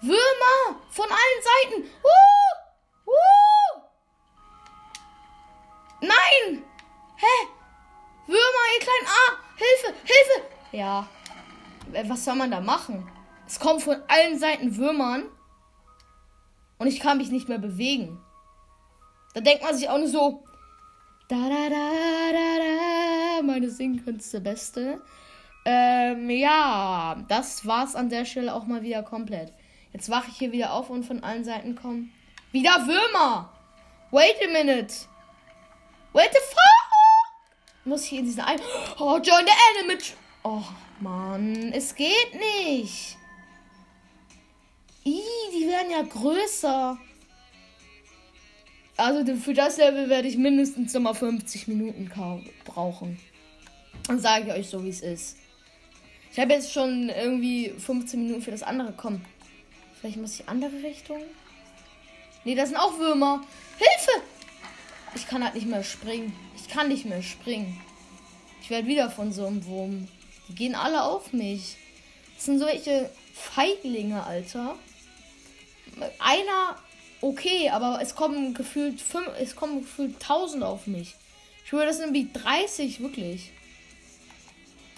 Würmer! Von allen Seiten! Uh! Uh! Nein! Hä? Würmer, ihr kleinen Ah! Hilfe! Hilfe! Ja. Äh, was soll man da machen? Es kommen von allen Seiten Würmern. Und ich kann mich nicht mehr bewegen. Da denkt man sich auch nur so, da da da da da, meine Singkünste beste. Ähm, ja, das war's an der Stelle auch mal wieder komplett. Jetzt wache ich hier wieder auf und von allen Seiten kommen wieder Würmer. Wait a minute. What the fuck? Muss ich in diesen ein. Oh, join the enemy. Oh, Mann. Es geht nicht. Ih, die werden ja größer. Also für das Level werde ich mindestens nochmal 50 Minuten brauchen. Dann sage ich euch so, wie es ist. Ich habe jetzt schon irgendwie 15 Minuten für das andere. Komm. Vielleicht muss ich andere Richtung. Nee, das sind auch Würmer. Hilfe! Ich kann halt nicht mehr springen. Ich kann nicht mehr springen. Ich werde wieder von so einem Wurm. Die gehen alle auf mich. Das sind solche Feiglinge, Alter. Einer okay, aber es kommen gefühlt fünf, es kommen gefühlt 1000 auf mich. Ich schwöre, das sind wie 30, wirklich.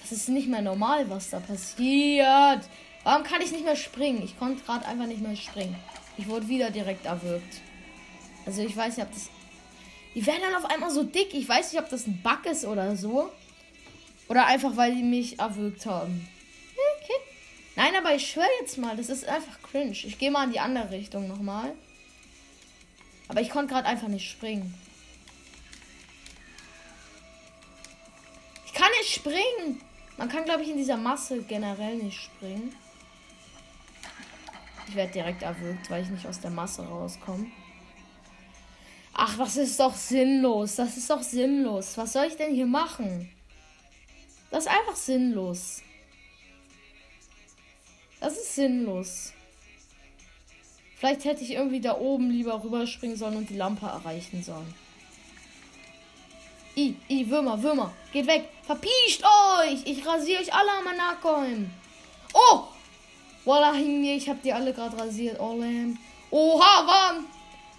Das ist nicht mehr normal, was da passiert. Warum kann ich nicht mehr springen? Ich konnte gerade einfach nicht mehr springen. Ich wurde wieder direkt erwürgt. Also ich weiß nicht, ob das... Die werden dann auf einmal so dick. Ich weiß nicht, ob das ein Bug ist oder so. Oder einfach, weil die mich erwürgt haben. Okay. Nein, aber ich schwöre jetzt mal, das ist einfach cringe. Ich gehe mal in die andere Richtung nochmal. Aber ich konnte gerade einfach nicht springen. Ich kann nicht springen. Man kann, glaube ich, in dieser Masse generell nicht springen. Ich werde direkt erwürgt, weil ich nicht aus der Masse rauskomme. Ach, das ist doch sinnlos. Das ist doch sinnlos. Was soll ich denn hier machen? Das ist einfach sinnlos. Das ist sinnlos. Vielleicht hätte ich irgendwie da oben lieber rüberspringen sollen und die Lampe erreichen sollen. I, I, Würmer, Würmer. Geht weg. Verpiescht euch. Ich rasiere euch alle am Nachkommen. Oh! Voila, hing mir. Ich habe die alle gerade rasiert. Oh. Oha, warm.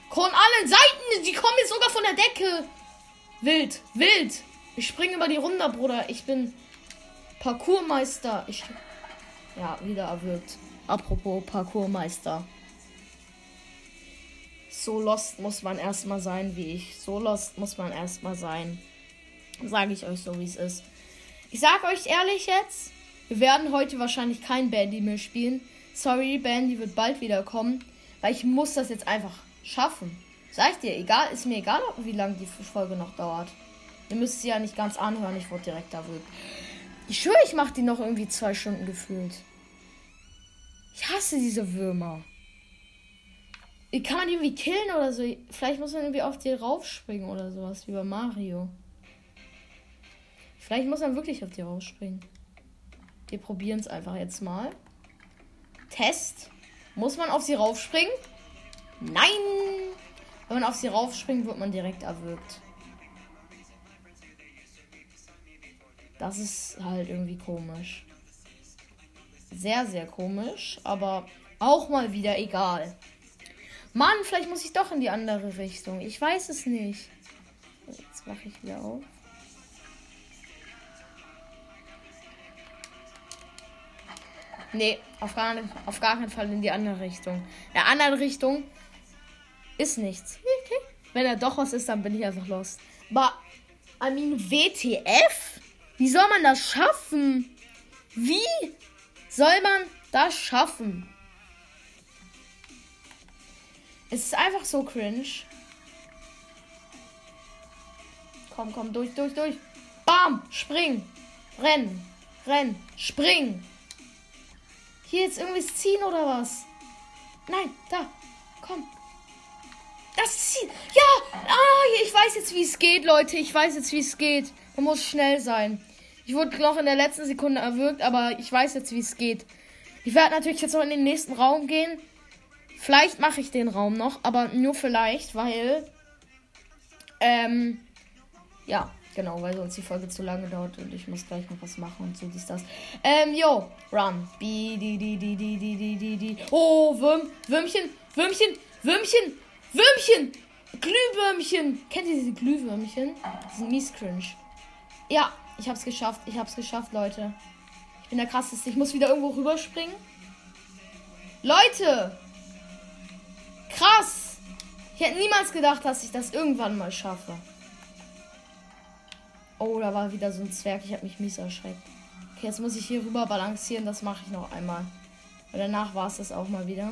Von allen Seiten. Die kommen jetzt sogar von der Decke. Wild, wild. Ich springe über die runter, Bruder. Ich bin Parkourmeister. Ich. Ja, wieder erwürgt. Apropos Parkourmeister. So lost muss man erstmal sein wie ich. So lost muss man erstmal sein. Sage ich euch so, wie es ist. Ich sage euch ehrlich jetzt, wir werden heute wahrscheinlich kein Bandy mehr spielen. Sorry, Bandy wird bald wieder kommen, weil ich muss das jetzt einfach schaffen. Sag ich dir, egal, ist mir egal, wie lange die Folge noch dauert. Ihr müsst sie ja nicht ganz anhören, ich wurde direkt erwürgt. Ich schwöre, ich mache die noch irgendwie zwei Stunden gefühlt. Ich hasse diese Würmer. Kann man die irgendwie killen oder so? Vielleicht muss man irgendwie auf die raufspringen oder sowas, wie bei Mario. Vielleicht muss man wirklich auf die raufspringen. Wir probieren es einfach jetzt mal. Test. Muss man auf sie raufspringen? Nein! Wenn man auf sie raufspringt, wird man direkt erwürgt. Das ist halt irgendwie komisch. Sehr, sehr komisch, aber auch mal wieder egal. Mann, vielleicht muss ich doch in die andere Richtung. Ich weiß es nicht. Jetzt mache ich wieder auf. Nee, auf gar, auf gar keinen Fall in die andere Richtung. In der anderen Richtung ist nichts. Wenn er doch was ist, dann bin ich einfach los. Aber, I mean, WTF? Wie soll man das schaffen? Wie soll man das schaffen? Es ist einfach so cringe. Komm, komm, durch, durch, durch. Bam! Spring! Renn! Renn! Spring! Hier jetzt irgendwie ziehen oder was? Nein, da! Komm! Das ziehen! Ja! Ah, ich weiß jetzt, wie es geht, Leute. Ich weiß jetzt, wie es geht. Man muss schnell sein. Ich wurde noch in der letzten Sekunde erwürgt, aber ich weiß jetzt, wie es geht. Ich werde natürlich jetzt noch in den nächsten Raum gehen. Vielleicht mache ich den Raum noch, aber nur vielleicht, weil. Ähm. Ja, genau, weil sonst die Folge zu lange dauert und ich muss gleich noch was machen und so dies, das. Ähm, yo, run. Bi, di, di, di, di, di, di, di, di. Oh, Würm, Würmchen, Würmchen, Würmchen, Würmchen, Glühwürmchen. Kennt ihr diese Glühwürmchen? Die sind mies cringe. Ja, ich hab's geschafft, ich hab's geschafft, Leute. Ich bin der krasseste. Ich muss wieder irgendwo rüberspringen. Leute! Krass. Ich hätte niemals gedacht, dass ich das irgendwann mal schaffe. Oh, da war wieder so ein Zwerg. Ich habe mich mies erschreckt. Okay, jetzt muss ich hier rüber balancieren. Das mache ich noch einmal. Und danach war es das auch mal wieder.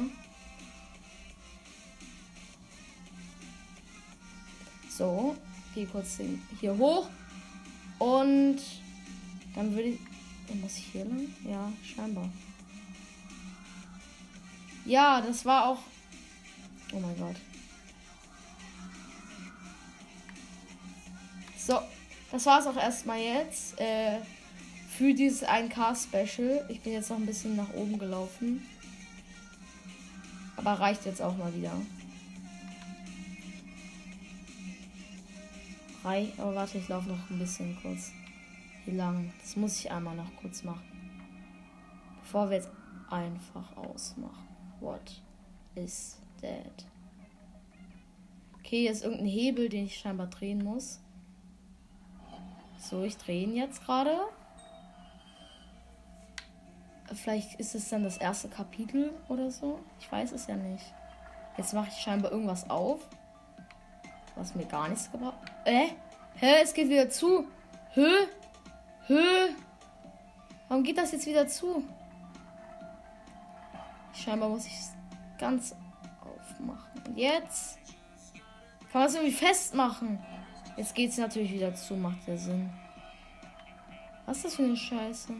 So. gehe kurz hier hoch. Und dann würde ich. Muss ich hier lang? Ja, scheinbar. Ja, das war auch. Oh mein Gott. So, das war es auch erstmal jetzt. Äh, für dieses 1K-Special. Ich bin jetzt noch ein bisschen nach oben gelaufen. Aber reicht jetzt auch mal wieder. Rei aber warte, ich laufe noch ein bisschen kurz. Wie lang? Das muss ich einmal noch kurz machen. Bevor wir jetzt einfach ausmachen. What is that? Okay, hier ist irgendein Hebel, den ich scheinbar drehen muss. So, ich drehe ihn jetzt gerade. Vielleicht ist es dann das erste Kapitel oder so. Ich weiß es ja nicht. Jetzt mache ich scheinbar irgendwas auf. Was mir gar nichts gebracht. Äh? Hä? Es geht wieder zu. Hö? Hö? Warum geht das jetzt wieder zu? Scheinbar muss ich es ganz aufmachen. Und jetzt kann man es irgendwie festmachen. Jetzt geht es natürlich wieder zu. Macht der Sinn. Was ist das für eine Scheiße?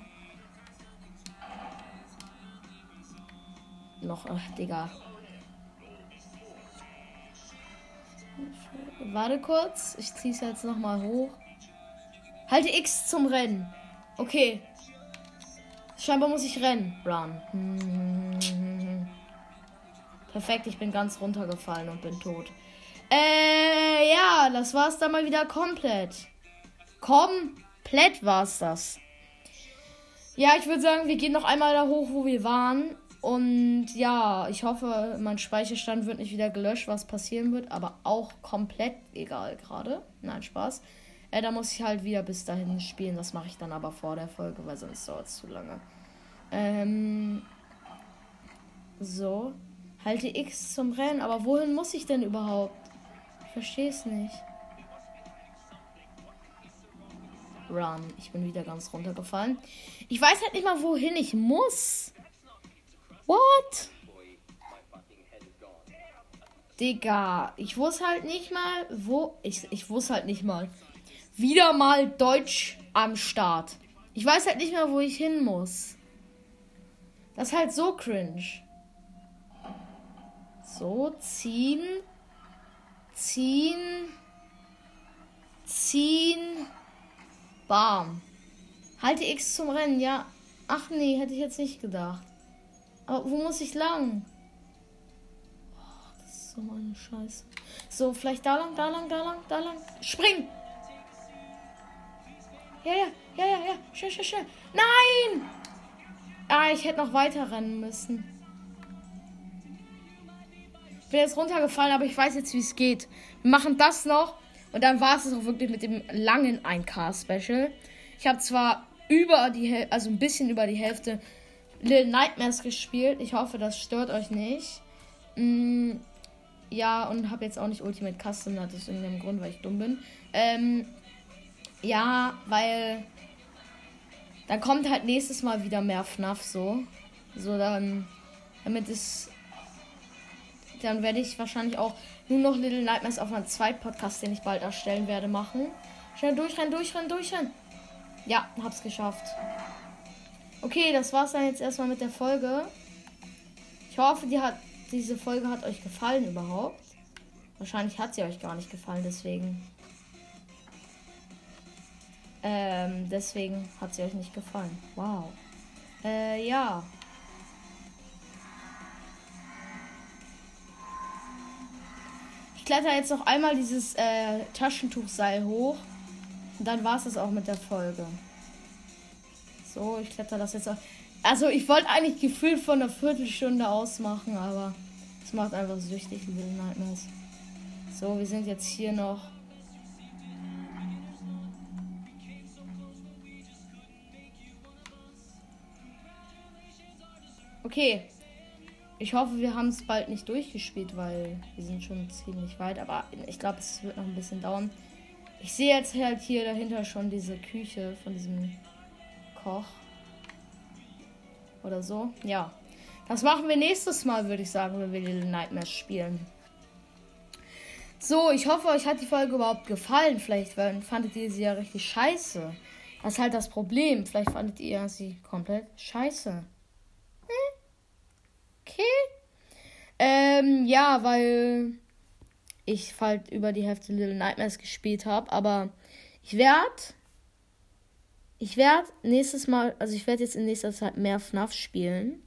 noch. Ach, Digga. Warte kurz. Ich zieh's jetzt noch mal hoch. Halte X zum Rennen. Okay. Scheinbar muss ich rennen. Run. Perfekt, ich bin ganz runtergefallen und bin tot. Äh, ja, das war's dann mal wieder komplett. Komplett war's das. Ja, ich würde sagen, wir gehen noch einmal da hoch, wo wir waren. Und ja, ich hoffe, mein Speicherstand wird nicht wieder gelöscht, was passieren wird, aber auch komplett egal gerade. Nein, Spaß. Äh, da muss ich halt wieder bis dahin spielen. Das mache ich dann aber vor der Folge, weil sonst dauert es zu lange. Ähm. So. Halte X zum Rennen. Aber wohin muss ich denn überhaupt? Ich verstehe es nicht. Run. Ich bin wieder ganz runtergefallen. Ich weiß halt nicht mal, wohin ich muss. What? Digga, ich wusste halt nicht mal, wo. Ich, ich wusste halt nicht mal. Wieder mal Deutsch am Start. Ich weiß halt nicht mal, wo ich hin muss. Das ist halt so cringe. So, ziehen. Ziehen. Ziehen. Bam. Halte X zum Rennen, ja. Ach nee, hätte ich jetzt nicht gedacht. Aber wo muss ich lang? Oh, das ist so eine Scheiße. So, vielleicht da lang, da lang, da lang, da lang. Spring! Ja, ja, ja, ja, ja. Schnell, schnell, schnell. Nein! Ah, ich hätte noch weiter rennen müssen. Ich bin jetzt runtergefallen, aber ich weiß jetzt, wie es geht. Wir machen das noch. Und dann war es auch wirklich mit dem langen 1K-Special. Ich habe zwar über die, also ein bisschen über die Hälfte Little Nightmares gespielt. Ich hoffe, das stört euch nicht. Mm, ja, und habe jetzt auch nicht Ultimate Custom, das ist irgendeinem Grund, weil ich dumm bin. Ähm, ja, weil dann kommt halt nächstes Mal wieder mehr FNAF so. So dann, damit es, dann werde ich wahrscheinlich auch nur noch Little Nightmares auf meinem zweiten Podcast, den ich bald erstellen werde, machen. Schnell durchrennen, durchrennen, durchrennen. Ja, hab's geschafft. Okay, das war's dann jetzt erstmal mit der Folge. Ich hoffe, die hat, diese Folge hat euch gefallen überhaupt. Wahrscheinlich hat sie euch gar nicht gefallen, deswegen. Ähm, deswegen hat sie euch nicht gefallen. Wow. Äh, ja. Ich kletter jetzt noch einmal dieses äh, Taschentuchseil hoch. Und dann war es das auch mit der Folge. So, ich kletter das jetzt auf. Also, ich wollte eigentlich gefühlt von einer Viertelstunde ausmachen, aber es macht einfach süchtig, Little Nightmares. So, wir sind jetzt hier noch. Okay. Ich hoffe, wir haben es bald nicht durchgespielt, weil wir sind schon ziemlich weit. Aber ich glaube, es wird noch ein bisschen dauern. Ich sehe jetzt halt hier dahinter schon diese Küche von diesem Koch. Oder so. Ja. Das machen wir nächstes Mal, würde ich sagen, wenn wir Little Nightmares spielen. So, ich hoffe, euch hat die Folge überhaupt gefallen. Vielleicht fandet ihr sie ja richtig scheiße. Das ist halt das Problem. Vielleicht fandet ihr sie komplett scheiße. Hm? Okay. Ähm, ja, weil ich halt über die Hälfte Little Nightmares gespielt habe. Aber ich werde. Ich werde nächstes Mal, also ich werde jetzt in nächster Zeit mehr FNAF spielen.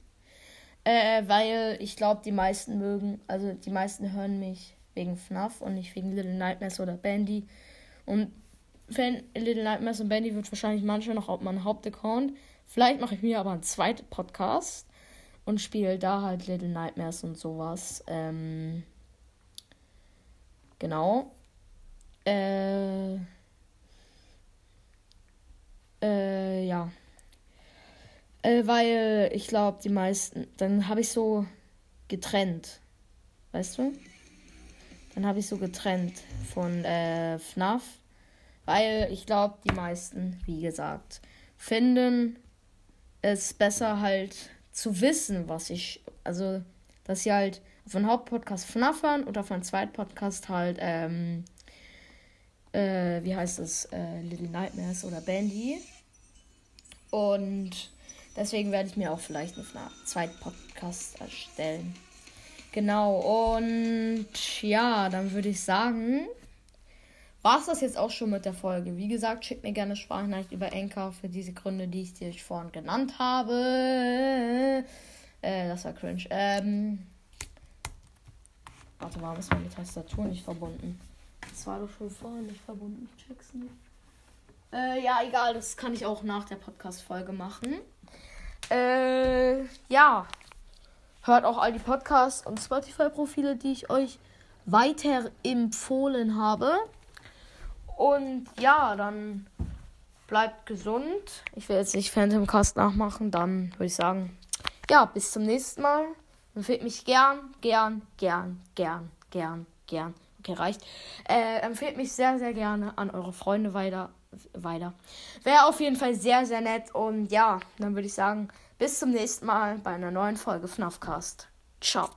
Äh, weil ich glaube, die meisten mögen, also die meisten hören mich wegen FNAF und nicht wegen Little Nightmares oder Bandy. Und Fan Little Nightmares und Bandy wird wahrscheinlich manchmal noch auf meinem Hauptaccount. Vielleicht mache ich mir aber einen zweiten Podcast und spiele da halt Little Nightmares und sowas. Ähm, genau. Äh, äh, ja. Äh, weil ich glaube, die meisten, dann habe ich so getrennt. Weißt du? Dann habe ich so getrennt von äh, FNAF. Weil ich glaube, die meisten, wie gesagt, finden es besser halt zu wissen, was ich, also, dass sie halt auf einen Hauptpodcast FNAF hören oder auf einen Zweitpodcast halt, ähm, äh, wie heißt das, äh, Little Nightmares oder Bandy. Und deswegen werde ich mir auch vielleicht einen Zweitpodcast erstellen. Genau, und ja, dann würde ich sagen, war es das jetzt auch schon mit der Folge. Wie gesagt, schickt mir gerne Sprachnachricht über Enker für diese Gründe, die ich dir vorhin genannt habe. Äh, das war cringe. Ähm, warte, warum ist meine Tastatur nicht verbunden? Das war doch schon vorhin nicht verbunden. Ich check's nicht. Äh, ja, egal, das kann ich auch nach der Podcast-Folge machen. Äh, ja. Hört auch all die Podcasts und Spotify-Profile, die ich euch weiter empfohlen habe. Und ja, dann bleibt gesund. Ich will jetzt nicht Phantom Cast nachmachen. Dann würde ich sagen, ja, bis zum nächsten Mal. Empfehlt mich gern, gern, gern, gern, gern, gern. Okay, reicht. Äh, empfehlt mich sehr, sehr gerne an eure Freunde weiter weiter. Wäre auf jeden Fall sehr, sehr nett. Und ja, dann würde ich sagen, bis zum nächsten Mal bei einer neuen Folge FNAFcast. Ciao.